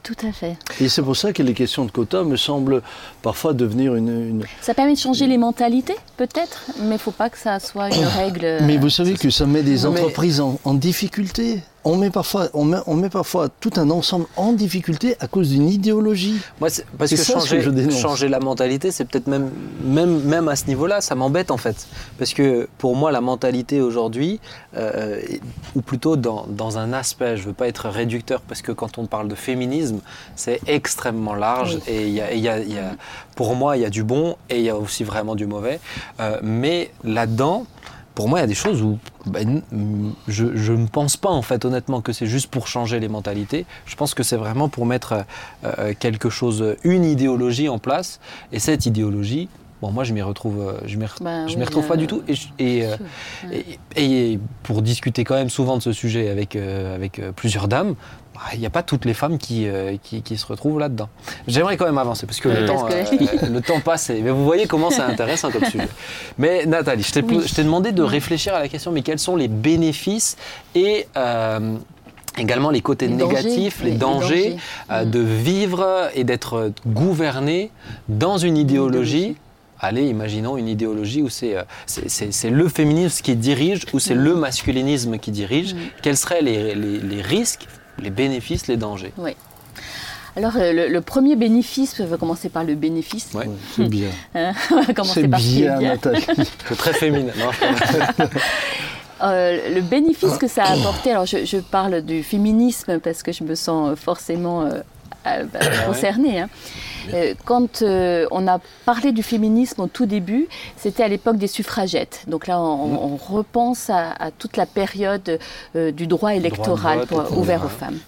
Tout à fait. Et c'est pour ça que les questions de quotas me semblent parfois devenir une- une, Ça permet de changer les mentalités, peut-être, mais il ne faut pas que ça soit une règle. Mais vous savez que ça met des mais- entreprises en, en difficulté. On met parfois, on met, on met parfois tout un ensemble en difficulté à cause d'une idéologie. Moi, c'est- parce que ça changer, que changer la mentalité, c'est peut-être même, même, même à ce niveau-là, ça m'embête en fait. Parce que pour moi, la mentalité aujourd'hui, euh, ou plutôt dans, dans un aspect, je veux pas être réducteur, parce que quand on parle de féminisme, c'est extrêmement large. Oui. Et il y a, et y a- y a- pour moi, il y a du bon et il y a aussi vraiment du mauvais. Euh, mais là-dedans, pour moi, il y a des choses où ben, je, je ne pense pas, en fait, honnêtement, que c'est juste pour changer les mentalités. Je pense que c'est vraiment pour mettre euh, euh, quelque chose, une idéologie en place. Et cette idéologie, bon, moi, je m'y retrouve, euh, je m'y Ben oui, retrouve pas du tout. Et, et, euh, Ouais. et- et pour discuter quand même souvent de ce sujet avec, avec plusieurs dames, il n'y a pas toutes les femmes qui, euh, qui, qui se retrouvent là-dedans. J'aimerais quand même avancer parce que le, temps, que- euh, le temps passe. et- Mais vous voyez comment c'est intéressant comme sujet. Mais Nathalie, je t'ai Oui. demandé de réfléchir à la question, mais quels sont les bénéfices et euh, également les côtés Les dangers, négatifs, les dangers, dangers. euh, Mm. de vivre et d'être gouverné dans une idéologie. idéologie. Allez, imaginons une idéologie où c'est euh, le féminisme qui dirige ou c'est Mm. le masculinisme qui dirige. Mm. Quels seraient les- les risques, les bénéfices, les dangers Alors, euh, le, le premier bénéfice, on va commencer par le bénéfice. Ouais. Ouais, c'est bien. Hein, on va commencer C'est par ce qui est bien, bien. Nathalie. C'est très féminin. non Euh, le bénéfice que ça a apporté, alors je, je parle du féminisme parce que je me sens forcément euh, euh, bah, concernée. hein. Euh, quand euh, on a parlé du féminisme au tout début, c'était à l'époque des suffragettes. Donc là, on, on repense à, à toute la période euh, du droit électoral vote, pour- etc. ouvert aux femmes.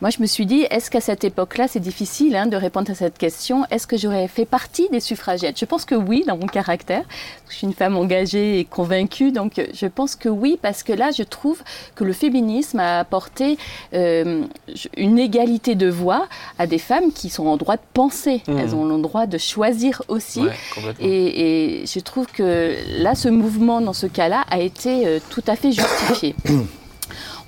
Moi, je me suis dit, est-ce qu'à cette époque-là, c'est difficile hein, de répondre à cette question Est-ce que j'aurais fait partie des suffragettes? Je pense que oui, dans mon caractère. Je suis une femme engagée et convaincue, donc je pense que oui, parce que là, je trouve que le féminisme a apporté euh, une égalité de voix à des femmes qui sont en droit de penser. Mhm. Elles ont le droit de choisir aussi. Ouais. Et, et je trouve que là, ce mouvement, dans ce cas-là, a été euh, tout à fait justifié.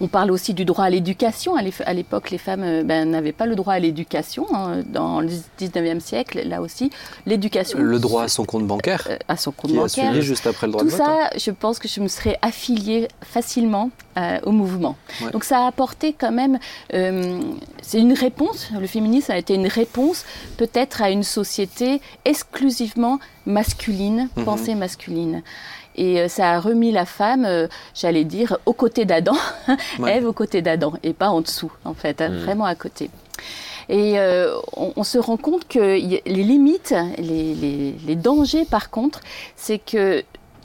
On parle aussi du droit à l'éducation. À l'ép- à l'époque, les femmes euh, ben, n'avaient pas le droit à l'éducation. hein. Dans le 19e siècle, là aussi, l'éducation. Le droit à son compte bancaire, euh, à son compte qui a bancaire. suivi juste après le droit Tout de vote. ça, je pense que je me serais affiliée facilement euh, au mouvement. Ouais. Donc ça a apporté quand même, euh, c'est une réponse, le féminisme a été une réponse peut-être à une société exclusivement masculine, Mhm. pensée masculine. Et euh, ça a remis la femme, euh, j'allais dire, aux côtés d'Adam, Ouais. Ève aux côtés d'Adam, et pas en dessous, en fait, hein, Mhm. vraiment à côté. Et euh, on, on se rend compte que les limites, les, les- les dangers par contre, c'est que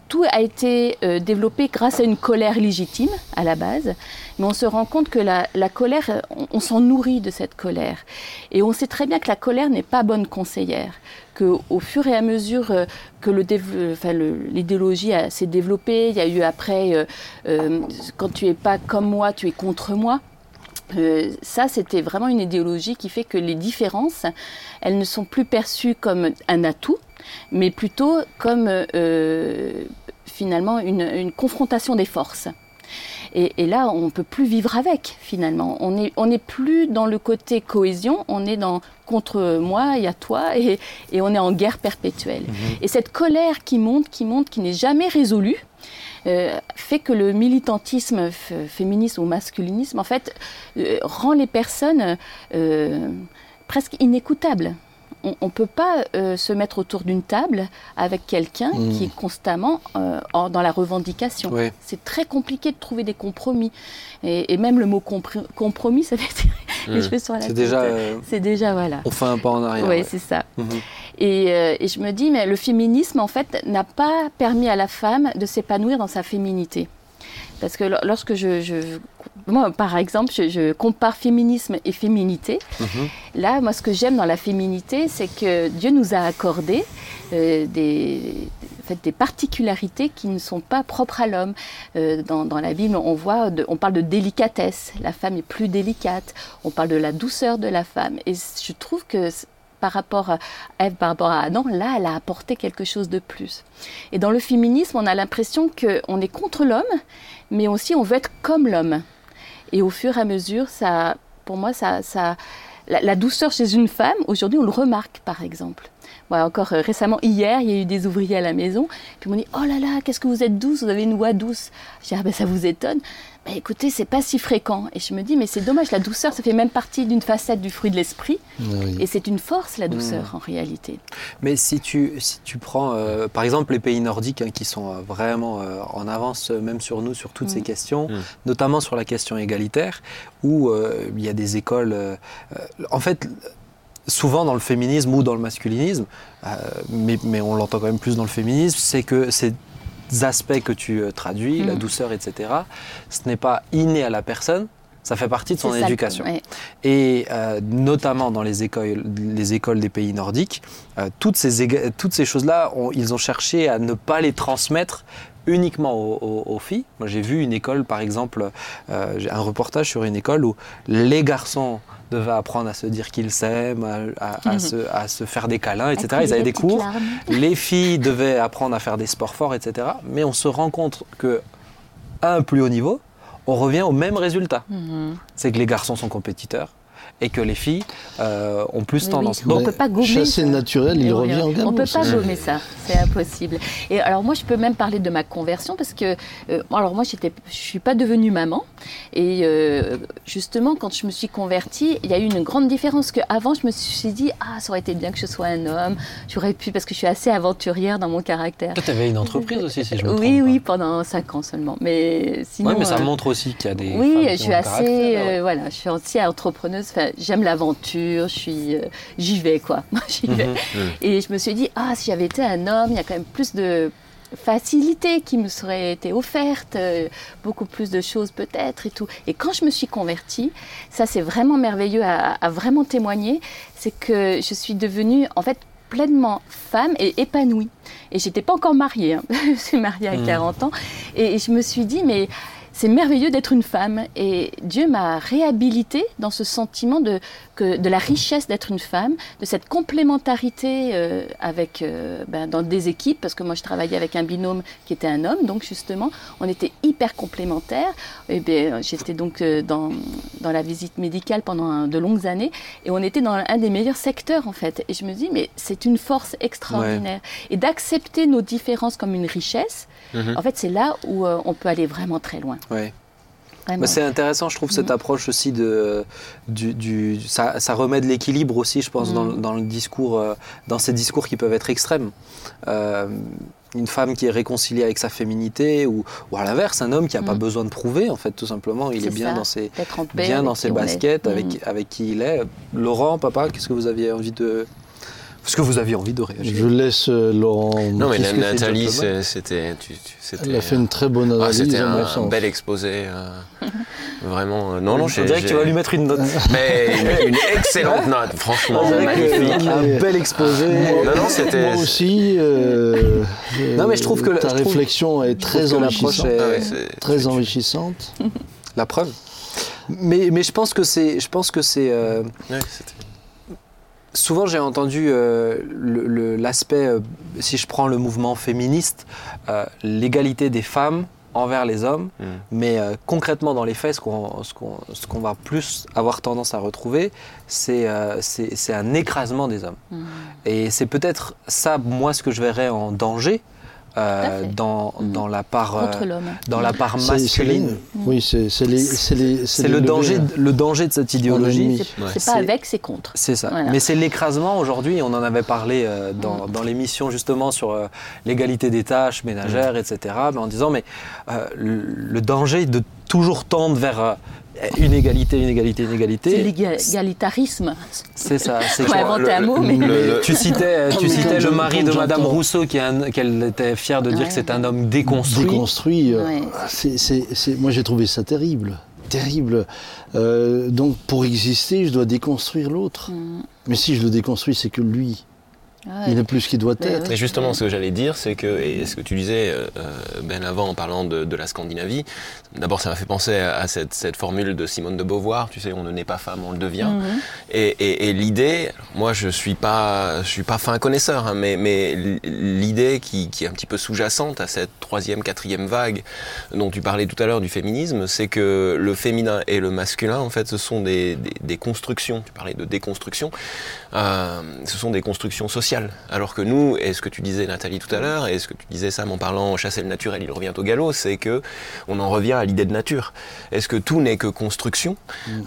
tout a été euh, développé grâce à une colère légitime à la base, mais on se rend compte que la, la colère, on, on s'en nourrit de cette colère. Et on sait très bien que la colère n'est pas bonne conseillère, que au fur et à mesure euh, que l'idéologie s'est développée, il y a eu après, euh, euh, quand tu es pas comme moi, tu es contre moi. Ça, c'était vraiment une idéologie qui fait que les différences, elles ne sont plus perçues comme un atout, mais plutôt comme finalement une confrontation des forces. Et, et là, on ne peut plus vivre avec, finalement. On n'est on n'est plus dans le côté cohésion, on est dans contre moi, il y a toi, et, et on est en guerre perpétuelle. Et cette colère qui monte, qui monte, qui n'est jamais résolue, euh, fait que le militantisme féministe ou masculinisme, en fait, euh, rend les personnes euh, presque inécoutables. On ne peut pas euh, se mettre autour d'une table avec quelqu'un Mm. qui est constamment euh, en- dans la revendication. Ouais. C'est très compliqué de trouver des compromis. Et, et même le mot compr- compromis, ça fait tirer les Mm. cheveux sur la C'est tête. déjà, euh, C'est déjà, voilà. on fait un pas en arrière. Oui, ouais. c'est ça. Mhm. Et, et je me dis, mais le féminisme, en fait, n'a pas permis à la femme de s'épanouir dans sa féminité. Parce que lo- lorsque je, je- moi, par exemple, je, je compare féminisme et féminité, Mhm. là, moi, ce que j'aime dans la féminité, c'est que Dieu nous a accordé euh, des, en fait, des particularités qui ne sont pas propres à l'homme. Euh, dans, dans la Bible, on voit, de- on parle de délicatesse. La femme est plus délicate. On parle de la douceur de la femme. Et je trouve que par rapport à Ève, par rapport à Adam, là, elle a apporté quelque chose de plus. Et dans le féminisme, on a l'impression qu'on est contre l'homme, mais aussi on veut être comme l'homme. Et au fur et à mesure, ça, pour moi, ça, ça, la, douceur chez une femme, aujourd'hui, on le remarque, par exemple. Ouais, encore euh, récemment, hier, il y a eu des ouvriers à la maison. Puis m'ont dit Oh là là, qu'est-ce que vous êtes douce, vous avez une voix douce. Je dis Ah ben ça vous étonne. Ben écoutez, c'est pas si fréquent. Et je me dis Mais c'est dommage, la douceur, ça fait même partie d'une facette du fruit de l'esprit. Oui. Et c'est une force, la douceur, Mm. en réalité. Mais si tu, si tu prends, euh, par exemple, les pays nordiques hein, qui sont euh, vraiment euh, en avance, même sur nous, sur toutes ces questions, Mm. notamment sur la question égalitaire, où euh, il y a des écoles. euh, euh, en fait, souvent dans le féminisme ou dans le masculinisme, euh, mais, mais on l'entend quand même plus dans le féminisme, c'est que ces aspects que tu euh, traduis, la Mm. douceur, etc., ce n'est pas inné à la personne. Ça fait partie de son ça éducation. ouais. Et euh, notamment dans les écoles, les écoles des pays nordiques, euh, toutes ces, toutes ces choses-là, on- ils ont cherché à ne pas les transmettre uniquement aux, aux- aux filles. Moi, j'ai vu une école, par exemple, euh, un reportage sur une école où les garçons devaient apprendre à se dire qu'ils s'aiment, à, à- à Mhm. se, à se faire des câlins, etc. Ils avaient les des cours. larmes. Les filles devaient apprendre à faire des sports forts, etc. Mais on se rend compte que, à un plus haut niveau, on revient au même résultat Mhm. c'est que les garçons sont compétiteurs et que les filles euh, ont plus tendance. oui. Donc, on peut pas gommer Chasser ça. le naturel, il Et revient on, au galop. On peut pas gommer ça, c'est impossible. Et alors moi, je peux même parler de ma conversion parce que, euh, alors moi, j'étais, je suis pas devenue maman. Et euh, justement, quand je me suis convertie, il y a eu une grande différence. Que avant, je me suis dit, ah, ça aurait été bien que je sois un homme. J'aurais pu, parce que je suis assez aventurière dans mon caractère. toi, tu avais une entreprise aussi, si je me trompe oui, pas. oui, pendant cinq ans seulement. Mais sinon. Ouais, mais ça euh, montre aussi qu'il y a des. oui, je suis assez, ouais. euh, voilà, je suis aussi entrepreneuse. Enfin, j'aime l'aventure, je suis, euh, j'y vais quoi, j'y vais. Mhm. Et je me suis dit, ah, si j'avais été un homme, il y a quand même plus de facilité qui me serait été offerte, euh, beaucoup plus de choses peut-être et tout. Et quand je me suis convertie, ça c'est vraiment merveilleux à, à vraiment témoigner, c'est que je suis devenue en fait pleinement femme et épanouie. Et j'étais pas encore mariée, hein. je suis mariée à Mhm. 40 ans, et je me suis dit, mais c'est merveilleux d'être une femme. Et Dieu m'a réhabilitée dans ce sentiment de, que, de la richesse d'être une femme, de cette complémentarité euh, avec, euh, ben, dans des équipes, parce que moi je travaillais avec un binôme qui était un homme, donc justement, on était hyper complémentaires. Et bien, j'étais donc euh, dans, dans la visite médicale pendant un- de longues années, et on était dans un des meilleurs secteurs en fait. Et je me dis, mais c'est une force extraordinaire. Et d'accepter nos différences comme une richesse, Mhm. en fait, c'est là où euh, on peut aller vraiment très loin. Ouais. Bah, c'est intéressant, je trouve, cette Mhm. approche aussi de. Du, du- ça, ça remet de l'équilibre aussi, je pense, dans, Mhm. dans le discours, euh, dans ces discours qui peuvent être extrêmes. Euh, une femme qui est réconciliée avec sa féminité, ou, ou à l'inverse, un homme qui n'a pas besoin de prouver, en fait, tout simplement. Il est, bien ça, dans ses, bien dans ses baskets, avec, avec qui il est. Laurent, papa, qu'est-ce que vous aviez envie de. Est-ce que vous aviez envie de réagir Je laisse euh, Laurent. Non, mais Nathalie, c'était. tu- tu- c'était- Elle a fait une très bonne Ah, analyse. c'était un, bel exposé. euh, vraiment. euh, non, non, On j'ai. dirait que tu vas lui mettre une note. Mais une, une excellente note, franchement, magnifique. que un bel exposé. Non, non, c'était. Moi aussi. euh, Non, mais je trouve que ta je trouve- réflexion est je très enrichissante. est- Ah ouais, Très enrichissante. La preuve. Mais, mais je pense que c'est, je pense que c'est. euh, ouais, c'était- souvent, j'ai entendu euh, l'aspect. euh, si je prends le mouvement féministe, euh, l'égalité des femmes envers les hommes, Mm. mais euh, concrètement dans les faits, ce qu'on, va plus avoir tendance à retrouver, c'est, euh, un écrasement des hommes. Mhm. Et c'est peut-être ça, moi, ce que je verrais en danger euh, dans, Mhm. dans la part, euh, dans la part masculine. Oui, c'est le danger, le danger de cette idéologie. C'est pas avec, c'est contre. C'est ça. Voilà. Mais c'est l'écrasement aujourd'hui. On en avait parlé euh, dans, Mm. dans l'émission justement sur euh, l'égalité des tâches ménagères, etc. Mais en disant, mais euh, le, le danger de toujours tendre vers euh, une égalité, une égalité, une C'est égalité. l'égalitarisme. C'est ça. C'est inventer le- un mot, mais. le- le- tu citais, tu Mais citais le mari de Madame Rousseau qui est un- qu'elle était fière de dire Ouais. que c'est un homme déconstruit. déconstruit. euh, Ouais. c'est- c'est- c'est- moi, j'ai trouvé ça terrible. Terrible. Euh, donc, pour exister, je dois déconstruire l'autre. Mhm. Mais si je le déconstruis, c'est que lui, Ouais. il n'est plus ce qu'il doit être. Mais justement, ce que j'allais dire, c'est que, et ce que tu disais, euh, euh, Ben, avant, en parlant de, de la Scandinavie, d'abord, ça m'a fait penser à, à cette, cette formule de Simone de Beauvoir, tu sais, on ne naît pas femme, on le devient. Mhm. Et, et- et l'idée, moi je suis pas, je suis pas fin connaisseur, hein, mais, mais l'idée qui, qui est un petit peu sous-jacente à cette troisième, quatrième vague dont tu parlais tout à l'heure du féminisme, c'est que le féminin et le masculin, en fait, ce sont des, des- des constructions. Tu parlais de déconstruction. Euh, ce sont des constructions sociales social. Alors que nous, et ce que tu disais Nathalie tout à l'heure, et ce que tu disais Sam en parlant chasser le naturel, il revient au galop, c'est que on en revient à l'idée de nature. Est-ce que tout n'est que construction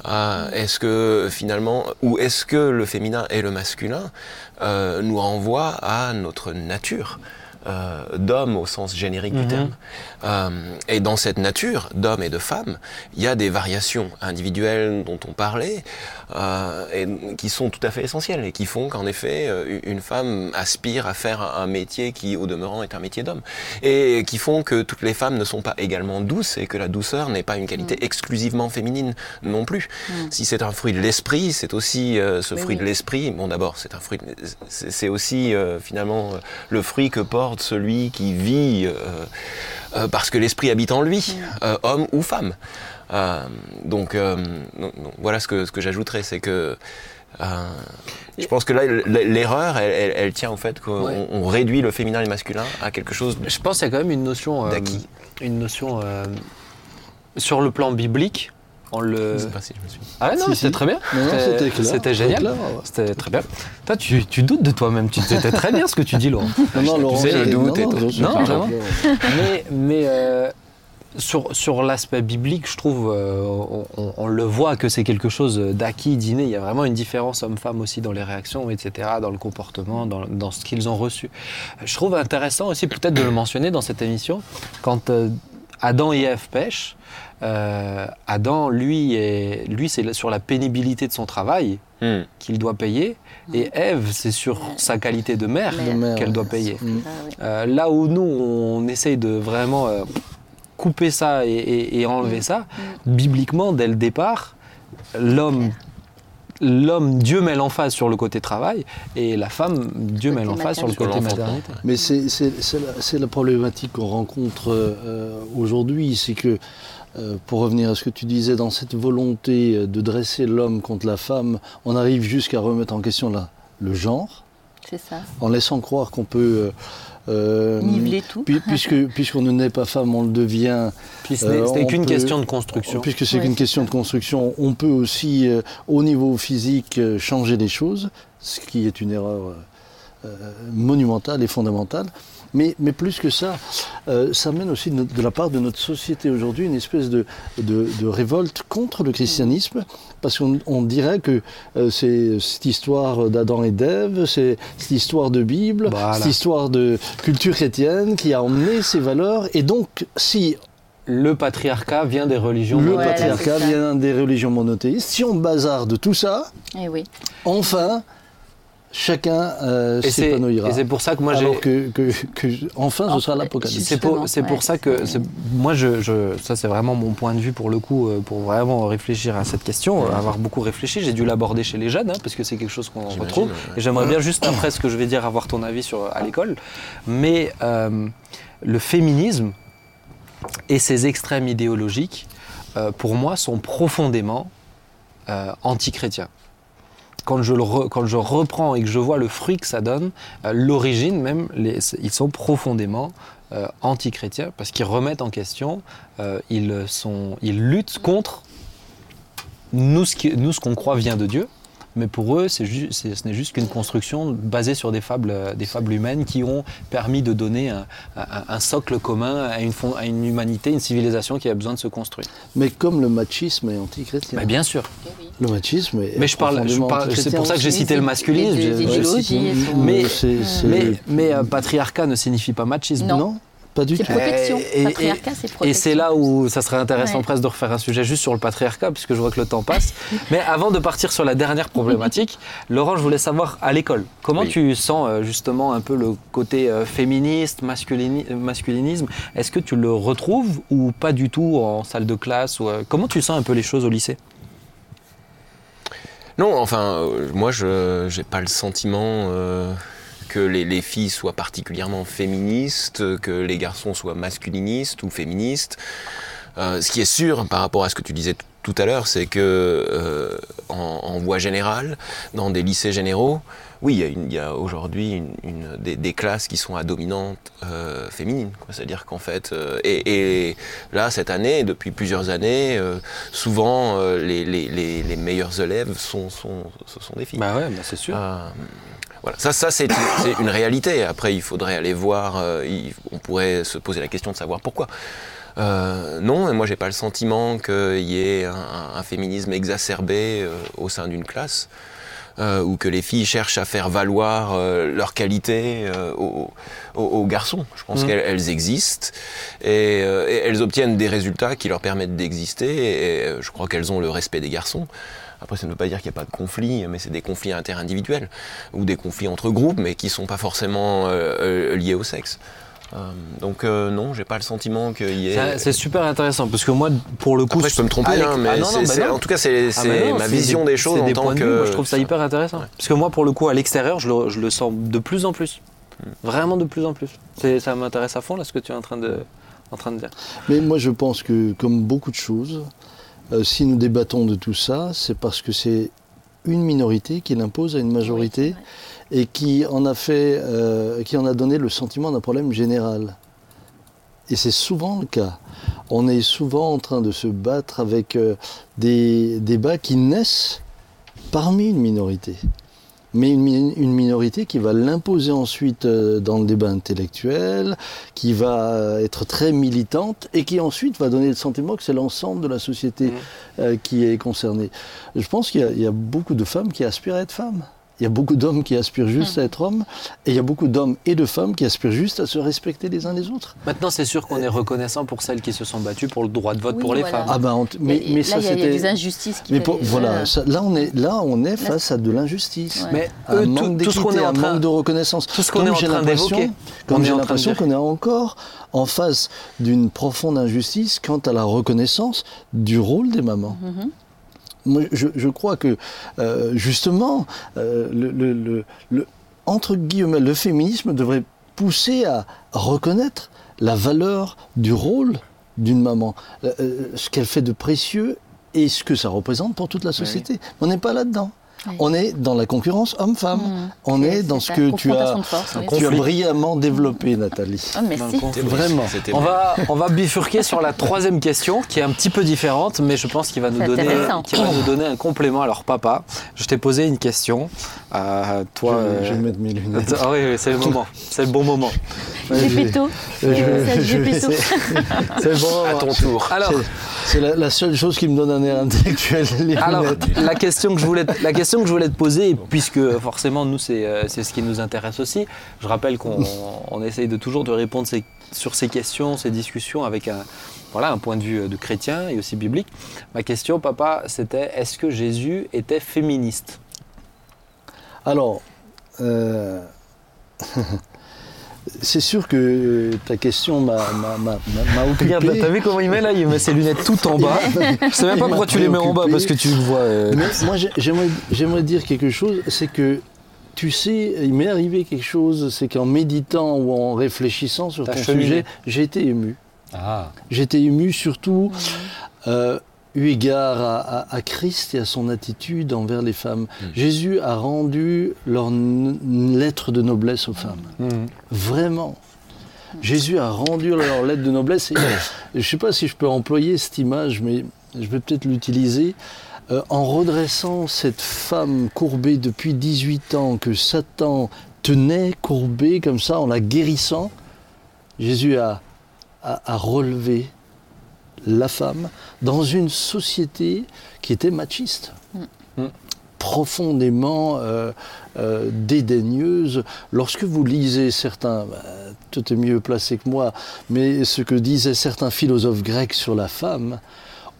euh, Est-ce que finalement, ou est-ce que le féminin et le masculin euh, nous renvoient à notre nature? Euh, d'homme au sens générique du Mhm. terme. Euh, et dans cette nature d'homme et de femme, il y a des variations individuelles dont on parlait, euh, et qui sont tout à fait essentielles et qui font qu'en effet, une femme aspire à faire un métier qui, au demeurant, est un métier d'homme. Et qui font que toutes les femmes ne sont pas également douces et que la douceur n'est pas une qualité exclusivement féminine non plus. Si c'est un fruit de l'esprit, c'est aussi euh, ce Mais fruit oui. de l'esprit. Bon, d'abord, c'est un fruit. C'est aussi euh, finalement le fruit que porte celui qui vit euh, euh, parce que l'esprit habite en lui, euh, homme ou femme. Donc, voilà ce que ce que j'ajouterais, c'est que. euh, je pense que là, l'erreur, elle, elle- elle tient au fait qu'on Ouais. réduit le féminin et le masculin à quelque chose de Je pense qu'il y a quand même une notion, euh, D'acquis. une notion euh, sur le plan biblique. On le... Je sais pas si je me suis. Ah ouais, non, Si, mais c'était si. très bien. C'était génial. C'était clair, ouais. C'était très bien. Toi, tu, tu doutes de toi-même. Tu c'était très bien ce que tu dis, Laurent. Non, non, Laurent, sais, le c'est- doute non, et non, tout. Non, vraiment. mais mais euh, sur, sur l'aspect biblique, je trouve, euh, on, on- on le voit que c'est quelque chose d'acquis, d'inné. Il y a vraiment une différence homme-femme aussi dans les réactions, etc., dans le comportement, dans, dans ce qu'ils ont reçu. Je trouve intéressant aussi peut-être de le mentionner dans cette émission, quand euh, Adam et Ève pêchent, euh, Adam, lui, est, lui c'est sur la pénibilité de son travail Hmm. qu'il doit payer, et Ève, c'est sur sa qualité de mère qu'elle doit payer. Mm. Ah. Euh, là où nous, on essaye de vraiment euh, couper ça et, et- et enlever ça, bibliquement, dès le départ, l'homme, l'homme, Dieu met l'emphase sur le côté travail, et la femme, Dieu met l'emphase sur le côté maternité. Mais c'est la, problématique qu'on rencontre euh, aujourd'hui, c'est que, euh, pour revenir à ce que tu disais, dans cette volonté euh, de dresser l'homme contre la femme, on arrive jusqu'à remettre en question la- le genre, C'est ça. en laissant croire qu'on peut... euh, Niveler tout. puis- puisque puisqu'on ne naît pas femme, on le devient. Puis ce n'est Euh, qu'une peut- question de construction. Puisque c'est Ouais, qu'une c'est question ça. de construction, on peut aussi, euh, au niveau physique, euh, changer les choses, ce qui est une erreur monumentale et fondamentale. Mais, mais plus que ça, euh, ça mène aussi de, la part de notre société aujourd'hui une espèce de, de- de révolte contre le christianisme, parce qu'on on dirait que euh, c'est cette histoire d'Adam et d'Ève, c'est cette histoire de Bible, Voilà. cette histoire de culture chrétienne qui a emmené ces valeurs. Et donc, si Le patriarcat vient des religions. le patriarcat vient des religions monothéistes. Si on bazarde tout ça, Eh oui. enfin, chacun euh, s'épanouira. et c'est pour ça que moi j'ai. Alors que, que, que- enfin, ce sera l'apocalypse. C'est pour, ça que moi, je, je- ça c'est vraiment mon point de vue pour le coup, euh, pour vraiment réfléchir à cette question, avoir beaucoup réfléchi. J'ai dû l'aborder chez les jeunes, hein, parce que c'est quelque chose qu'on retrouve. ouais. Et j'aimerais bien juste après ce que je vais dire avoir ton avis sur à l'école. Mais euh, le féminisme et ses extrêmes idéologiques, euh, pour moi, sont profondément euh, antichrétiens. Quand je, reprends et que je vois le fruit que ça donne, euh, l'origine même, ils sont profondément euh, antichrétiens parce qu'ils remettent en question, euh, ils, luttent contre nous, ce qu'on croit vient de Dieu. Mais pour eux, c'est ce n'est juste qu'une construction basée sur des fables, euh, des fables humaines qui ont permis de donner un, un- un socle commun à une, fond- à une humanité, une civilisation qui a besoin de se construire. Mais comme le machisme est antichrétien. Mais bien sûr. Eh. Le machisme est Mais je parle, c'est pour ça que j'ai cité le. Les sont- Mais- euh, patriarcat ne signifie pas machisme. Non. non, pas du C'est tout. protection. Et- Patriarcat, c'est protection. Et c'est là où ça serait intéressant Ouais. presque de refaire un sujet juste sur le patriarcat, puisque je vois que le temps passe. Mais avant de partir sur la dernière problématique, Laurent, je voulais savoir à l'école, comment Oui. tu sens euh, justement un peu le côté euh, féministe, masculini- masculinisme? Est-ce que tu le retrouves ou pas du tout en salle de classe ou, euh, Comment tu sens un peu les choses au lycée? Non, enfin, moi, je n'ai pas le sentiment euh, que les, les filles soient particulièrement féministes, que les garçons soient masculinistes ou féministes. Euh, ce qui est sûr par rapport à ce que tu disais tout à l'heure, c'est que euh, en, en voie générale, dans des lycées généraux, oui, il y a, aujourd'hui des, des classes qui sont à dominante euh, féminine. C'est-à-dire qu'en fait, euh, et, et là, cette année, depuis plusieurs années, euh, souvent les, les- les- les meilleurs élèves sont, sont, ce sont des filles. Bah ouais, bah c'est sûr. Voilà, ça, ça c'est une, réalité. Après, il faudrait aller voir, euh, il- on pourrait se poser la question de savoir pourquoi. Euh, non, et moi j'ai pas le sentiment qu'il y ait un, un féminisme exacerbé euh, au sein d'une classe, ou que les filles cherchent à faire valoir leurs qualités aux, aux- aux garçons. Je pense Mhm. qu'elles elles existent et, et elles obtiennent des résultats qui leur permettent d'exister. Et, je crois qu'elles ont le respect des garçons. Après, ça ne veut pas dire qu'il n'y a pas de conflits, mais c'est des conflits interindividuels ou des conflits entre groupes, mais qui sont pas forcément euh, euh, liés au sexe. Euh, donc euh, non, j'ai pas le sentiment qu'il y ait. C'est super intéressant parce que moi, pour le coup, Après, je peux me tromper, hein, mais Ah non, bah non. en tout cas, c'est Ah, non, ma vision des, choses c'est en des tant points de que. vue. Moi, je trouve ça hyper intéressant. Parce que moi, pour le coup, à l'extérieur, je le, je le sens de plus en plus. Vraiment de plus en plus. Ça m'intéresse à fond, là, ce que tu es en train de, en train de dire. Mais moi, je pense que, comme beaucoup de choses, euh, si nous débattons de tout ça, c'est parce que c'est une minorité qui l'impose à une majorité et qui en a fait, euh, qui en a donné le sentiment d'un problème général. Et c'est souvent le cas. On est souvent en train de se battre avec euh, des débats qui naissent parmi une minorité. Mais une, mi- une minorité qui va l'imposer ensuite euh, dans le débat intellectuel, qui va euh, être très militante et qui ensuite va donner le sentiment que c'est l'ensemble de la société Mhm. euh, qui est concernée. Je pense qu'il y, a beaucoup de femmes qui aspirent à être femmes. Il y a beaucoup d'hommes qui aspirent juste à être hommes. Et il y a beaucoup d'hommes et de femmes qui aspirent juste à se respecter les uns les autres. Maintenant, c'est sûr qu'on est reconnaissant pour celles qui se sont battues pour le droit de vote Oui, pour les voilà. femmes. Ah ben, on- mais, là, ça il y, a- il y a des c'était. injustices qui Mais pour- voilà, ça- là on est là on est face à de l'injustice. Ouais. Mais un eux, manque tout, tout ce qu'on d'équité, est en un train manque de reconnaissance. tout ce qu'on est en j'ai train l'impression- d'évoquer, Comme j'ai l'impression qu'on est encore en face d'une profonde injustice quant à la reconnaissance du rôle des mamans. Mhm. Moi, je, je crois que euh, justement, euh, le, le- le- le- entre guillemets, le féminisme devrait pousser à reconnaître la valeur du rôle d'une maman, euh, euh, ce qu'elle fait de précieux et ce que ça représente pour toute la société. On n'est pas là-dedans. Oui. On est dans la concurrence homme-femme. Mhm. On est dans ce que tu as, confrontation de force, oui. tu as conflit. brillamment développé, Nathalie. Conflit. Vraiment. C'était On va, on va bifurquer sur la troisième question qui est un petit peu différente, mais je pense qu'il va, nous donner, intéressant. qu'il va nous donner un complément. Alors, papa, je t'ai posé une question. Euh, toi, je, euh, je vais mettre mes lunettes. Ah oui, oui, c'est le moment. C'est le bon moment. Gepetto. Gepetto. C'est le bon À moment. ton tour. Alors, C'est- C'est la, la seule chose qui me donne un air intellectuel. les alors lunettes. la, question que je voulais, la question que je voulais te poser, puisque forcément, nous, c'est euh, ce qui nous intéresse aussi, je rappelle qu'on on essaye de toujours de répondre ces- sur ces questions, ces discussions avec un, voilà, un point de vue de chrétien et aussi biblique. Ma question, papa, c'était est-ce que Jésus était féministe? Alors, euh, c'est sûr que ta question m'a occupé. Regarde, t'as vu comment il met là Il met ses lunettes tout en bas. Je sais même pas pourquoi tu les mets en bas parce que tu le vois. euh, Mais moi, j'ai- j'aimerais dire quelque chose, c'est que, tu sais, il m'est arrivé quelque chose, c'est qu'en méditant ou en réfléchissant sur ton cheminé. sujet, j'ai été ému. Ah. Été ému surtout euh, eu égard à, à- à Christ et à son attitude envers les femmes. Jésus a rendu leur lettre de noblesse aux femmes. Vraiment. Jésus a rendu leur lettre de noblesse. Et je ne sais pas si je peux employer cette image, mais je vais peut-être l'utiliser. Euh, en redressant cette femme courbée depuis 18 ans, que Satan tenait courbée comme ça, en la guérissant, Jésus a, a- a relevé la femme dans une société qui était machiste, Mm. profondément euh, euh, dédaigneuse. Lorsque vous lisez certains, bah, tout est mieux placé que moi, mais ce que disaient certains philosophes grecs sur la femme,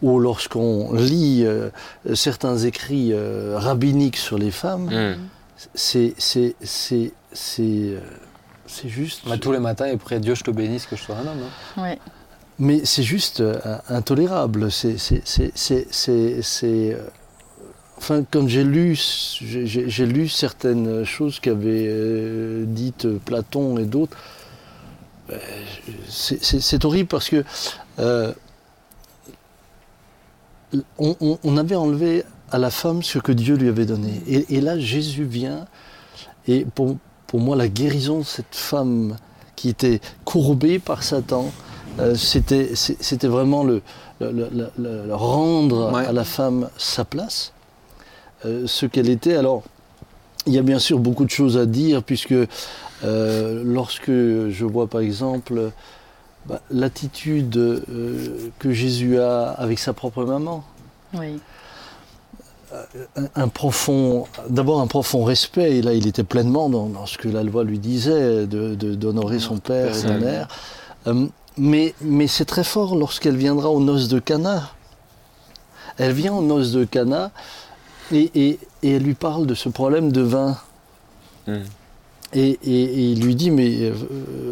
ou lorsqu'on lit euh, certains écrits euh, rabbiniques sur les femmes, Mm. c'est c'est c'est c'est euh, c'est juste. Bah, tous les matins, et près Dieu, je te bénisse que je sois un homme. hein. Ouais. Mais c'est juste euh, intolérable. C'est, euh, Enfin, quand j'ai lu, j'ai, lu certaines choses qu'avaient euh, dites Platon et d'autres, c'est, horrible parce que on, avait enlevé à la femme ce que Dieu lui avait donné. Et, et là, Jésus vient, et pour, pour moi, la guérison de cette femme qui était courbée par Satan, euh, c'était, vraiment le, le- le- le- le rendre Ouais. à la femme sa place, euh, ce qu'elle était. Alors, il y a bien sûr beaucoup de choses à dire, puisque euh, lorsque je vois par exemple bah, l'attitude euh, que Jésus a avec sa propre maman, Oui. un, un profond, d'abord un profond respect, et là il était pleinement dans, dans ce que la loi lui disait, de- de- d'honorer son père, et sa sa mère. Euh, mais mais c'est très fort lorsqu'elle viendra aux noces de Cana. Elle vient aux noces de Cana et, et- et elle lui parle de ce problème de vin. Mm. Et, et- et il lui dit, mais euh,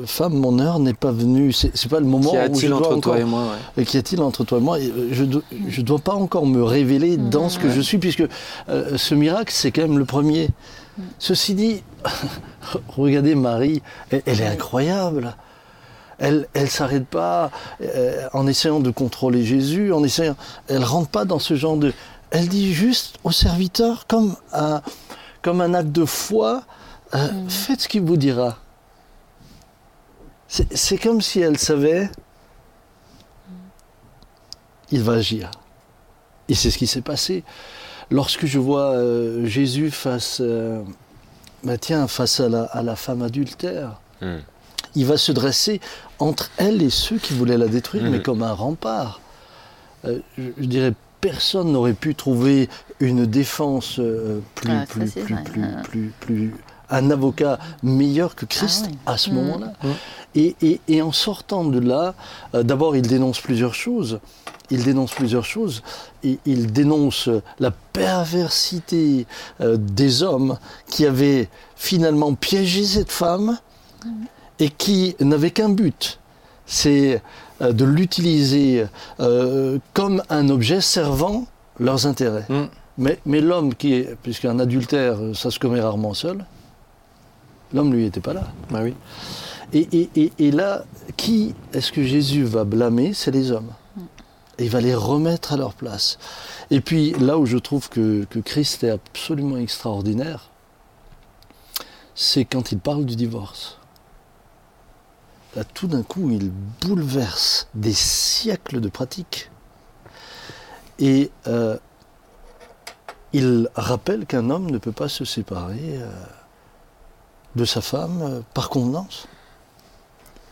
femme, mon heure n'est pas venue, c'est c'est pas le moment Qu'y où je a-t-il dois entre encore toi et moi ouais. Qu'y a-t-il entre toi et moi? Euh, Je ne dois pas encore me révéler dans ce que je suis, puisque euh, ce miracle, c'est quand même le premier. Ceci dit, regardez Marie, elle, elle est incroyable. Elle ne s'arrête pas euh, en essayant de contrôler Jésus, en essayant. Elle rentre pas dans ce genre de. Elle dit juste au serviteur, comme un, comme un acte de foi, euh, faites ce qu'il vous dira. C'est c'est comme si elle savait il va agir. Et c'est ce qui s'est passé. Lorsque je vois euh, Jésus face, euh, bah tiens, face à la, à la femme adultère, Mm. Il va se dresser entre elle et ceux qui voulaient la détruire, mais comme un rempart. Euh, je, je dirais, personne n'aurait pu trouver une défense euh, plus, Ah, plus, plus, vrai. plus, plus, plus- un avocat meilleur que Christ Ah oui. à ce Mhm. moment-là. Mhm. Et, et- et en sortant de là, euh, d'abord, il dénonce plusieurs choses. Il dénonce plusieurs choses. Et il dénonce la perversité euh, des hommes qui avaient finalement piégé cette femme et qui n'avaient qu'un but. C'est euh, de l'utiliser euh, comme un objet servant leurs intérêts. Mm. Mais, mais l'homme qui est, puisqu'un adultère, euh, ça se commet rarement seul, l'homme lui n'était pas là. Bah oui. Et, et- et- et là, qui est-ce que Jésus va blâmer? C'est les hommes. Et il va les remettre à leur place. Et puis là où je trouve que, que Christ est absolument extraordinaire, c'est quand il parle du divorce. Là, tout d'un coup, il bouleverse des siècles de pratiques. Et euh, il rappelle qu'un homme ne peut pas se séparer euh, de sa femme euh, par convenance.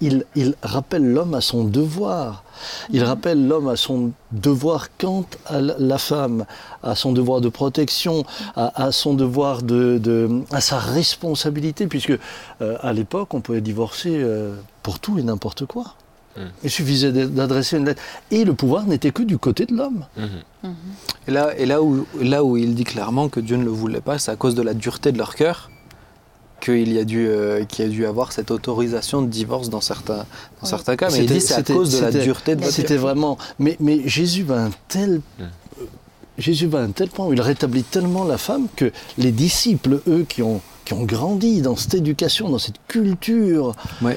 Il, il rappelle l'homme à son devoir. Il rappelle l'homme à son devoir quant à la- femme, à son devoir de protection, à, à son devoir de, de- à sa responsabilité, puisque euh, à l'époque on pouvait divorcer euh, pour tout et n'importe quoi. Mm. Il suffisait d'adresser une lettre. Et le pouvoir n'était que du côté de l'homme. Mhm. Et là, et là, où, là où il dit clairement que Dieu ne le voulait pas, c'est à cause de la dureté de leur cœur qu'il y a dû, euh, qu'il y a dû avoir cette autorisation de divorce dans certains, dans Oui. certains cas. Mais il C'était- dit c'est à cause de la dureté de votre C'était vraiment. Mais, mais Jésus va un tel. Jésus va à un tel point où il rétablit tellement la femme que les disciples, eux, qui ont, qui ont grandi dans cette éducation, dans cette culture, Ouais.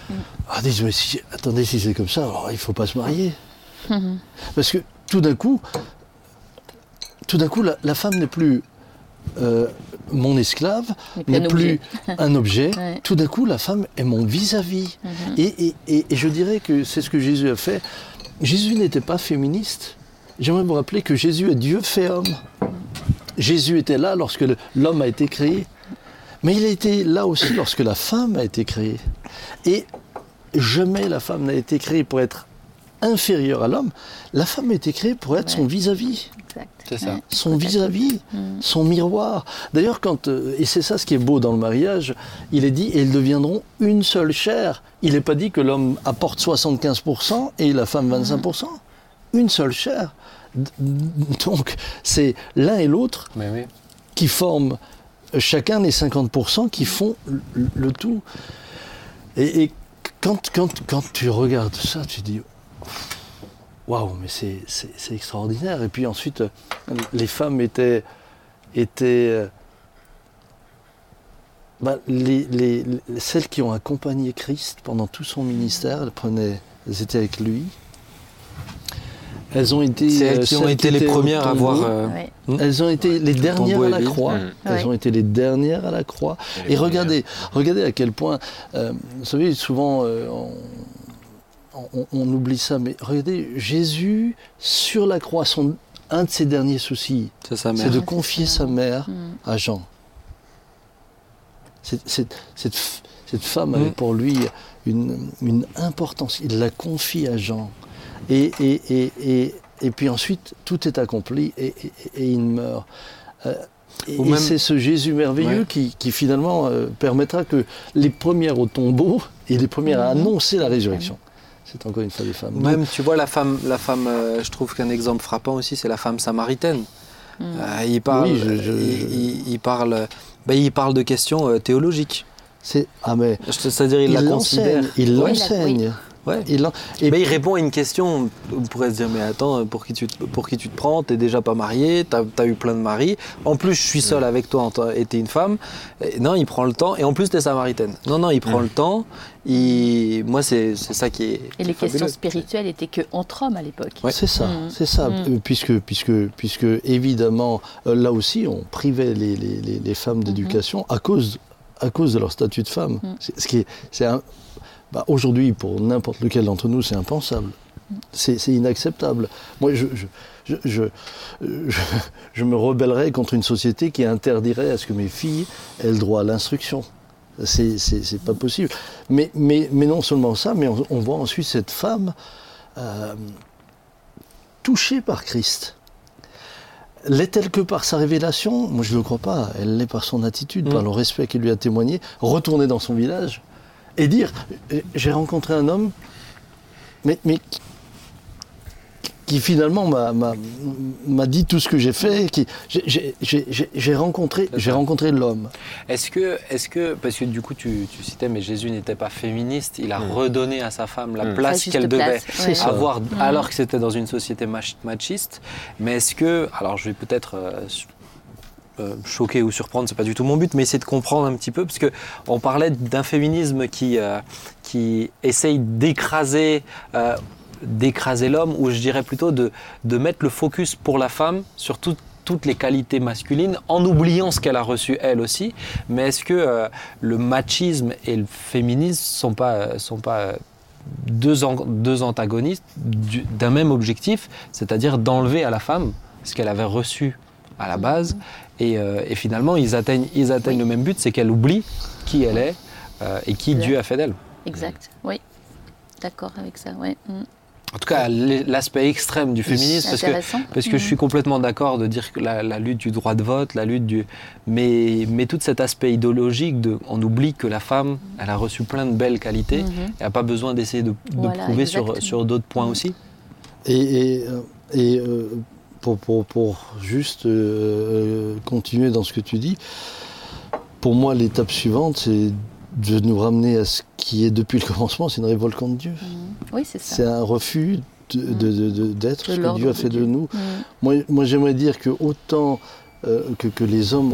ah, disent mais si, attendez, si c'est comme ça, alors il ne faut pas se marier. Parce que tout d'un coup, tout d'un coup, la, la femme n'est plus euh, mon esclave, N'est plus un objet. Ouais. Tout d'un coup, la femme est mon vis-à-vis. Mhm. Et, et- et- et je dirais que c'est ce que Jésus a fait. Jésus n'était pas féministe. J'aimerais vous rappeler que Jésus est Dieu fait homme. Jésus était là lorsque l'homme a été créé. Mais il a été là aussi lorsque la femme a été créée. Et jamais la femme n'a été créée pour être inférieure à l'homme. La femme a été créée pour être Ouais. son vis-à-vis Exact. C'est ça. Ouais. son vis-à-vis, son miroir. D'ailleurs, quand euh, et c'est ça ce qui est beau dans le mariage, il est dit et ils deviendront une seule chair. Il n'est pas dit que l'homme apporte 75% et la femme 25%. Une seule chair. Donc, c'est l'un et l'autre oui. qui forment chacun les 50% qui font le, le tout. Et, et quand, quand, quand tu regardes ça, tu dis waouh, mais c'est, extraordinaire. Et puis ensuite, euh, les femmes étaient. étaient euh, bah, les, les- les- celles qui ont accompagné Christ pendant tout son ministère, elles, prenaient, elles étaient avec lui. Elles ont été. C'est elles euh, qui ont été les premières à tombeau. voir. euh, Ouais. Elles ont été les dernières à la croix. Mm. Elles Ouais. ont été les dernières à la croix. Et regardez, regardez à quel point, euh, vous savez, souvent euh, on, on- on oublie ça, mais regardez, Jésus sur la croix, son, un de ses derniers soucis, C'est sa c'est mère. de confier sa mère Mm. à Jean. Cette, cette- cette f- cette femme avait Mm. pour lui une, une importance. Il la confie à Jean. Et, et, et, et, et puis ensuite, tout est accompli et, et- et il meurt. Euh, et même- c'est ce Jésus merveilleux Ouais. qui, qui finalement euh, permettra que les premières au tombeau et les premières à annoncer la résurrection, c'est encore une fois les femmes. Même, tu vois, la femme, la femme euh, je trouve qu'un exemple frappant aussi, c'est la femme samaritaine. Mm. Euh, il parle, Oui, je- je- il, il- il parle, ben, il parle de questions euh, théologiques. C'est ah mais C'est-à-dire, il, il la considère. l'enseigne, il l'enseigne. Ouais. Il et Mais il répond à une question. On pourrait se dire, mais attends, pour qui tu te, pour qui tu te prends? T'es déjà pas marié, t'as as eu plein de maris. En plus, je suis seul avec toi en tant- et t'es une femme. Et non, il prend le temps. Et en plus, t'es samaritaine. Non, non, il prend le temps. Il... Moi, c'est c'est ça qui est. Et les fabuleux. questions spirituelles étaient que entre hommes à l'époque. Ouais. C'est ça, Mm. c'est ça, Mm. Puisque, puisque, puisque évidemment, euh, là aussi, on privait les, les- les- les femmes d'éducation à, cause, à cause de leur statut de femme. Mm. Ce qui est, c'est un- bah, aujourd'hui, pour n'importe lequel d'entre nous, c'est impensable. C'est inacceptable. Moi, je, je, je, je, je- je me rebellerais contre une société qui interdirait à ce que mes filles aient le droit à l'instruction. C'est pas possible. Mais, mais, mais non seulement ça, mais on, on voit ensuite cette femme euh, touchée par Christ. L'est-elle que par sa révélation? Moi, je ne le crois pas. Elle l'est par son attitude, Mm. par le respect qu'il lui a témoigné. Retourner dans son village et dire euh, J'ai rencontré un homme, mais, mais qui- finalement m'a- dit tout ce que j'ai fait. qui- j'ai- rencontré, j'ai rencontré l'homme. Est-ce que, est que, parce que du coup tu, tu citais, mais Jésus n'était pas féministe, il a Mm. redonné à sa femme la Mm. place qu'elle devait place, avoir, Mm. alors que c'était dans une société mach- machiste. Mais est-ce que, alors je vais peut-être euh, euh, choquer ou surprendre, c'est pas du tout mon but, mais essayer de comprendre un petit peu, parce que on parlait d'un féminisme qui, euh, qui essaye d'écraser. euh, d'écraser l'homme, ou je dirais plutôt de, de mettre le focus pour la femme sur tout- toutes les qualités masculines, en oubliant ce qu'elle a reçu elle aussi. Mais est-ce que le machisme et le féminisme sont pas, sont pas deux, deux antagonistes du- d'un même objectif, c'est-à-dire d'enlever à la femme ce qu'elle avait reçu? À la base, et, euh, et finalement ils atteignent, ils atteignent Oui. le même but, c'est qu'elle oublie qui elle est euh, et qui. Dieu a fait d'elle. Exact, oui. D'accord avec ça, oui. Mm. En tout cas, l'aspect extrême du féminisme, parce que. Parce que je suis complètement d'accord de dire que la, la lutte du droit de vote, la lutte du. Mais, mais tout cet aspect idéologique, de, on oublie que la femme, elle a reçu plein de belles qualités. Mhm. Elle n'a pas besoin d'essayer de, de Voilà, prouver sur, exactement. sur d'autres points Mhm. aussi. Et, et, et, euh, pour, pour, pour juste euh, continuer dans ce que tu dis, pour moi, l'étape suivante, c'est de nous ramener à ce qui est depuis le commencement, c'est une révolte contre Dieu. Mhm. Oui, c'est ça. C'est un refus de- de- de- de- d'être De ce que Dieu a fait de nous. Mhm. Moi, moi j'aimerais dire que autant euh, que, que les hommes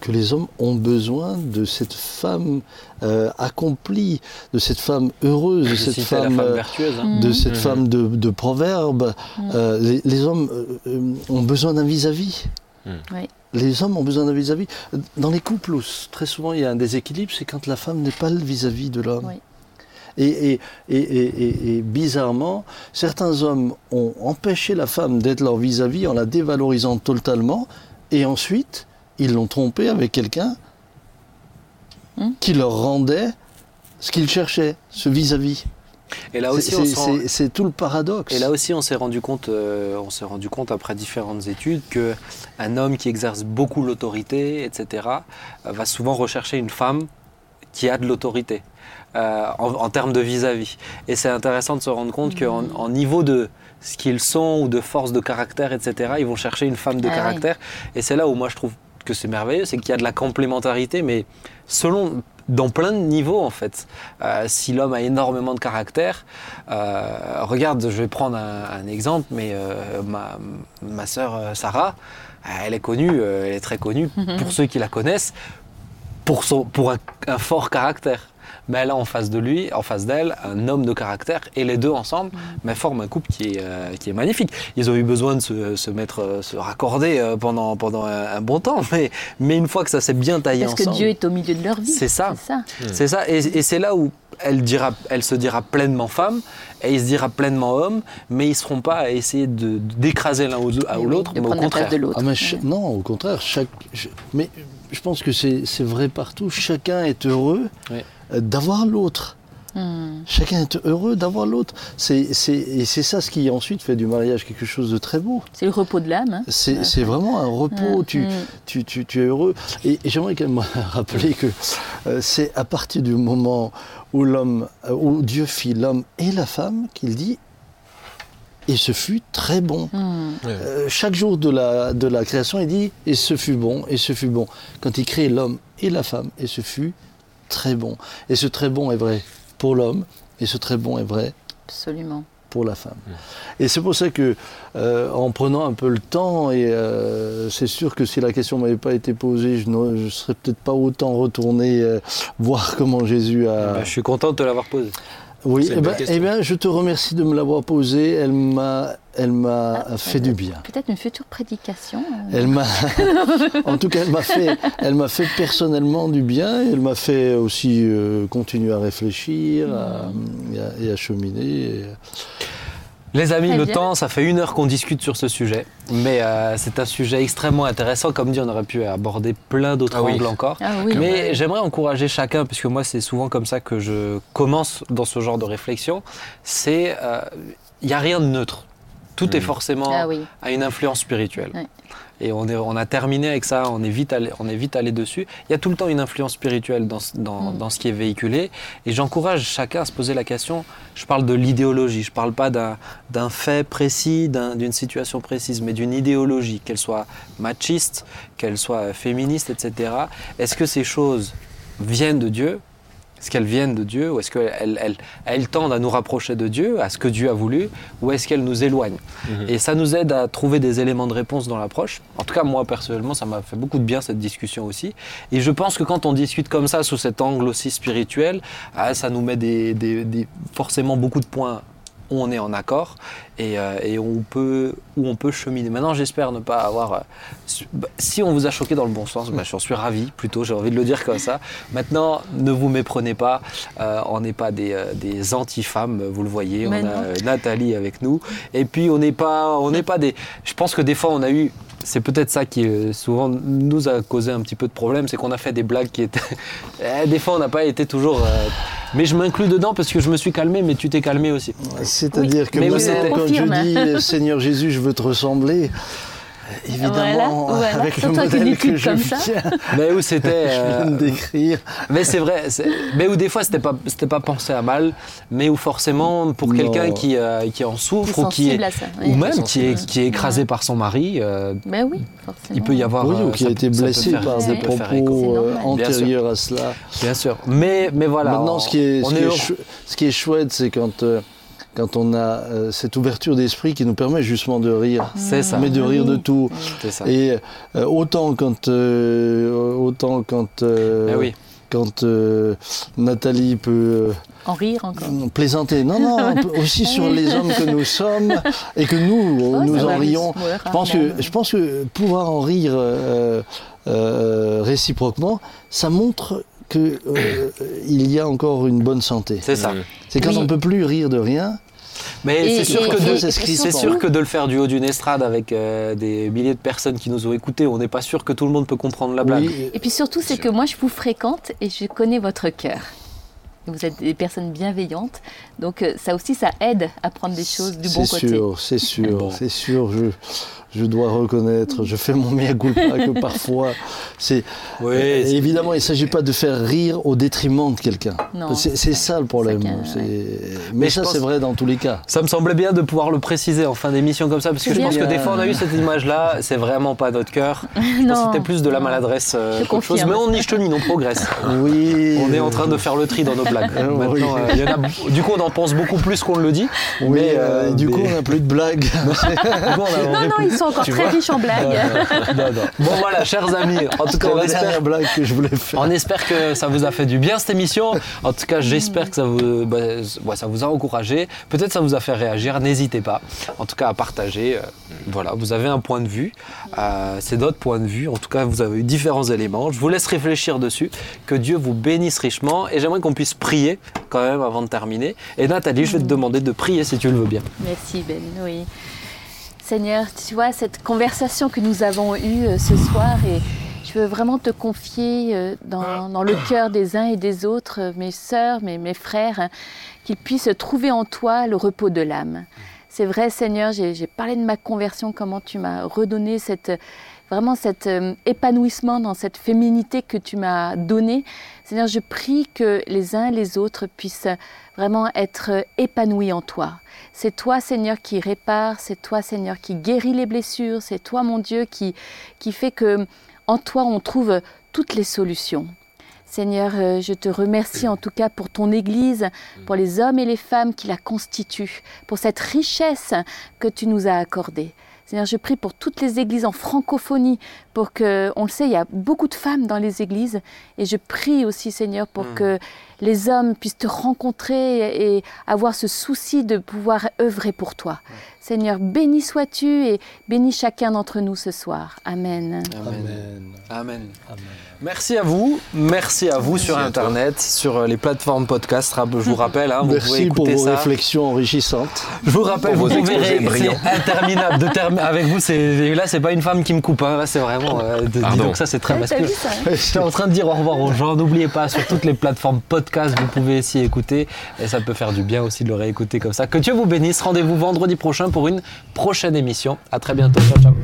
que les hommes ont besoin de cette femme euh, accomplie, de cette femme heureuse, de cette femme, femme euh, vertueuse. hein. de Mhm. cette Mhm. femme de, de proverbe. Mhm. Euh, les, les hommes euh, ont besoin d'un vis-à-vis. Oui. Les hommes ont besoin d'un vis-à-vis. Dans les couples, très souvent il y a un déséquilibre, c'est quand la femme n'est pas le vis-à-vis de l'homme. Oui. Et, et- et- et- et- et bizarrement, certains hommes ont empêché la femme d'être leur vis-à-vis en la dévalorisant totalement, et ensuite, ils l'ont trompée avec quelqu'un Hmm? qui leur rendait ce qu'ils cherchaient, ce vis-à-vis. Et là C'est- aussi, on c'est- rend- tout le paradoxe. Et là aussi, on s'est rendu compte, euh, on s'est rendu compte après différentes études que un homme qui exerce beaucoup l'autorité, etc., euh, va souvent rechercher une femme qui a de l'autorité euh, en, en termes de vis-à-vis. Et c'est intéressant de se rendre compte qu'en en niveau de ce qu'ils sont ou de force de caractère, etc., ils vont chercher une femme de Ah oui. caractère. Et c'est là où moi je trouve que c'est merveilleux, c'est qu'il y a de la complémentarité, mais selon dans plein de niveaux en fait. Euh, si l'homme a énormément de caractère, euh, regarde, je vais prendre un, un exemple, mais euh, ma, ma sœur Sarah, elle est connue, elle est très connue pour ceux qui la connaissent, pour, son, pour un, un fort caractère. Mais elle a en face de lui, en face d'elle, un homme de caractère, et les deux ensemble mais forment un couple qui est, euh, qui est magnifique. Ils ont eu besoin de se, se mettre, euh, se raccorder euh, pendant, pendant un, un bon temps, mais, mais une fois que ça s'est bien taillé Parce que ensemble, Dieu est au milieu de leur vie. C'est ça. C'est ça. c'est ça, et, et c'est là où elle, dira, elle se dira pleinement femme, et il se dira pleinement homme, mais ils ne seront pas à essayer de- d'écraser l'un ou ou oui, l'autre, mais au contraire. de l'autre. Ah, mais non, au contraire, chaque, ch- mais je pense que c'est c'est vrai partout. Chacun est heureux Oui. Euh, d'avoir l'autre. Hmm. Chacun est heureux d'avoir l'autre. C'est, c'est, et c'est ça ce qui ensuite fait du mariage quelque chose de très beau. C'est le repos de l'âme. hein. C'est, c'est vraiment un repos. Tu, Mm. tu, tu, tu es heureux. Et, et j'aimerais quand même rappeler que euh, c'est à partir du moment où l'homme, euh, où Dieu fit l'homme et la femme qu'il dit, et ce fut très bon. Hmm. Euh, chaque jour de la, de la création, il dit et ce fut bon, et ce fut bon. Quand il crée l'homme et la femme, et ce fut très bon. Et ce très bon est vrai pour l'homme, et ce très bon est vrai Absolument. pour la femme. Et c'est pour ça que, euh, en prenant un peu le temps, et euh, c'est sûr que si la question m'avait pas été posée, je ne serais peut-être pas autant retourné euh, voir comment Jésus a. Bah, je suis content de te l'avoir posé. Oui, eh ben, eh ben, je te remercie de me l'avoir posée. Elle m'a, elle m'a Ah, fait du bien. Peut-être une future prédication. euh. Elle m'a, en tout cas, elle m'a fait, elle m'a fait personnellement du bien. Et elle m'a fait aussi euh, continuer à réfléchir à- et, à, et à cheminer. et- Les amis, Très le bien. temps, ça fait une heure qu'on discute sur ce sujet, mais euh, c'est un sujet extrêmement intéressant. Comme dit, on aurait pu aborder plein d'autres Ah oui. angles encore. Ah oui. Mais j'aimerais encourager chacun, puisque moi c'est souvent comme ça que je commence dans ce genre de réflexion, c'est il n'y a rien de neutre. Tout est forcément Ah oui. à une influence spirituelle. Ouais. Et on, est, on a terminé avec ça, on est, vite allé, on est vite allé dessus. Il y a tout le temps une influence spirituelle dans, ce- dans, Mm. dans ce qui est véhiculé. Et j'encourage chacun à se poser la question, je parle de l'idéologie, je ne parle pas d'un d'un fait précis, d'un- d'une situation précise, mais d'une idéologie, qu'elle soit machiste, qu'elle soit féministe, etc. Est-ce que ces choses viennent de Dieu Est-ce qu'elles viennent de Dieu Ou est-ce qu'elles elles, elles tendent à nous rapprocher de Dieu, à ce que Dieu a voulu Ou est-ce qu'elles nous éloignent Et ça nous aide à trouver des éléments de réponse dans l'approche. En tout cas, moi personnellement, ça m'a fait beaucoup de bien cette discussion aussi. Et je pense que quand on discute comme ça, sous cet angle aussi spirituel, ah, ça nous met des, des- des- forcément beaucoup de points où on est en accord et, euh, et on peut, où on peut cheminer. Maintenant, j'espère ne pas avoir. euh, bah, si on vous a choqué dans le bon sens, bah, j'en suis ravi, plutôt, j'ai envie de le dire comme ça. Maintenant, ne vous méprenez pas, euh, on n'est pas des, euh, des anti-femmes, vous le voyez. Mais on a non. euh, Nathalie avec nous. Et puis, on n'est pas, on n'est pas des. Je pense que des fois, on a eu. C'est peut-être ça qui souvent nous a causé un petit peu de problème, c'est qu'on a fait des blagues qui étaient. Eh, des fois, on n'a pas été toujours. Mais je m'inclus dedans parce que je me suis calmé, mais tu t'es calmé aussi. C'est-à-dire que Mais oui, c'était- quand je dis Seigneur Jésus, je veux te ressembler, évidemment, Voilà, voilà. avec le Surtout avec une modèle que je comme ça. viens, Mais où c'était. je viens de euh, décrire. Mais c'est vrai, mais où des fois c'était pas c'était pas pensé à mal, mais où forcément pour Non. quelqu'un qui, euh, qui en souffre ou qui est ou même qui est qui est écrasé par son mari, euh, Ben oui, forcément. il peut y avoir Oui, ou qui a été blessé faire- par des propos euh, antérieurs à cela. Bien sûr, mais mais voilà. Maintenant, on- ce qui est, ce qui est est heureux. chou- ce qui est chouette, c'est quand, euh, quand on a euh, cette ouverture d'esprit qui nous permet justement de rire, C'est ça. mais de rire de tout. Ça. Et euh, autant quand, euh, autant quand, euh, Ah oui. quand euh, Nathalie peut En rire encore. euh, plaisanter, non, non, aussi sur les hommes que nous sommes et que nous, Oh, nous en rions. Je pense, que, je pense que pouvoir en rire euh, euh, réciproquement, ça montre qu'il il y a encore une bonne santé. C'est ça. C'est quand Oui. on ne peut plus rire de rien. Mais c'est sûr que et- de, c'est sûr que le faire du haut d'une estrade avec euh, des milliers de personnes qui nous ont écoutés, on n'est pas sûr que tout le monde peut comprendre la blague. Oui, Et puis surtout, c'est que moi, je vous fréquente et je connais votre cœur. Vous êtes des personnes bienveillantes, donc euh, ça aussi, ça aide à prendre des choses du bon c'est côté. sûr, c'est sûr, Bon. c'est sûr. Je, je dois reconnaître, je fais mon mea culpa que parfois, c'est Oui, Euh, c'est- évidemment, il ne s'agit pas de faire rire au détriment de quelqu'un. Non, C'est c'est ça le problème. chacun, C'est- ouais. Mais, ça, pense- c'est vrai dans tous les cas. Ça me semblait bien de pouvoir le préciser en fin d'émission comme ça, parce que C'est je pense que des fois on a eu cette image-là, c'est vraiment pas notre cœur. C'était plus de la maladresse euh, chose. Mais on niche chemine, on progresse. Oui. On est en train de faire le tri dans nos blagues. Euh, Maintenant, oui. euh, il y en a- du coup, on en pense beaucoup plus qu'on ne le dit. Oui, mais, euh, euh, du coup, on n'a plus de blagues. Du coup, on a- on Non, non, plus- ils sont encore tu très riches en blagues. Non, non. Bon voilà, chers amis, en tout cas, on espère, blague que je voulais faire. on espère que ça vous a fait du bien cette émission. En tout cas, j'espère que ça vous, bah, ouais, ça vous a encouragé. Peut-être ça vous a fait réagir. N'hésitez pas, en tout cas, à partager. Voilà, vous avez un point de vue. C'est notre point de vue. En tout cas, vous avez eu différents éléments. Je vous laisse réfléchir dessus. Que Dieu vous bénisse richement. Et j'aimerais qu'on puisse prier quand même avant de terminer. Et Nathalie, je vais te demander de prier si tu le veux bien. Merci Ben, oui. Seigneur, tu vois, cette conversation que nous avons eue euh, ce soir, et Je veux vraiment te confier euh, dans, le cœur des uns et des autres, euh, mes sœurs, mes, mes frères, hein, qu'ils puissent trouver en toi le repos de l'âme. C'est vrai, Seigneur, j'ai parlé de ma conversion, comment tu m'as redonné cette, vraiment cet épanouissement dans cette féminité que tu m'as donnée. Seigneur, je prie que les uns et les autres puissent vraiment être épanouis en toi. C'est toi, Seigneur, qui répare, c'est toi, Seigneur, qui guérit les blessures, c'est toi, mon Dieu, qui, qui fait que en toi on trouve toutes les solutions. Seigneur, euh, je te remercie en tout cas pour ton Église, pour les hommes et les femmes qui la constituent, pour cette richesse que tu nous as accordée. Seigneur, je prie pour toutes les églises en francophonie, pour que, on le sait, il y a beaucoup de femmes dans les églises, et je prie aussi, Seigneur, pour que les hommes puissent te rencontrer et avoir ce souci de pouvoir œuvrer pour toi. Seigneur, béni sois-tu et bénis chacun d'entre nous ce soir. Amen. Amen. Amen. Amen. Merci à vous, merci à vous sur à toi. Internet, sur euh, les plateformes podcast. Je vous rappelle, hein, vous pouvez Merci pour écouter vos ça. réflexions enrichissantes. Je vous rappelle, Pour vous vos pouvez brillants. c'est interminable de terme avec vous. Là, c'est pas une femme qui me coupe. hein. Là, c'est vraiment. euh, de- donc ça, c'est très. Ouais, vu ça, hein J'étais en train de dire au revoir aux gens. N'oubliez pas sur toutes les plateformes podcast, vous pouvez s'y écouter et ça peut faire du bien aussi de le réécouter comme ça. Que Dieu vous bénisse. Rendez-vous vendredi prochain pour une prochaine émission. À très bientôt. Ciao, ciao.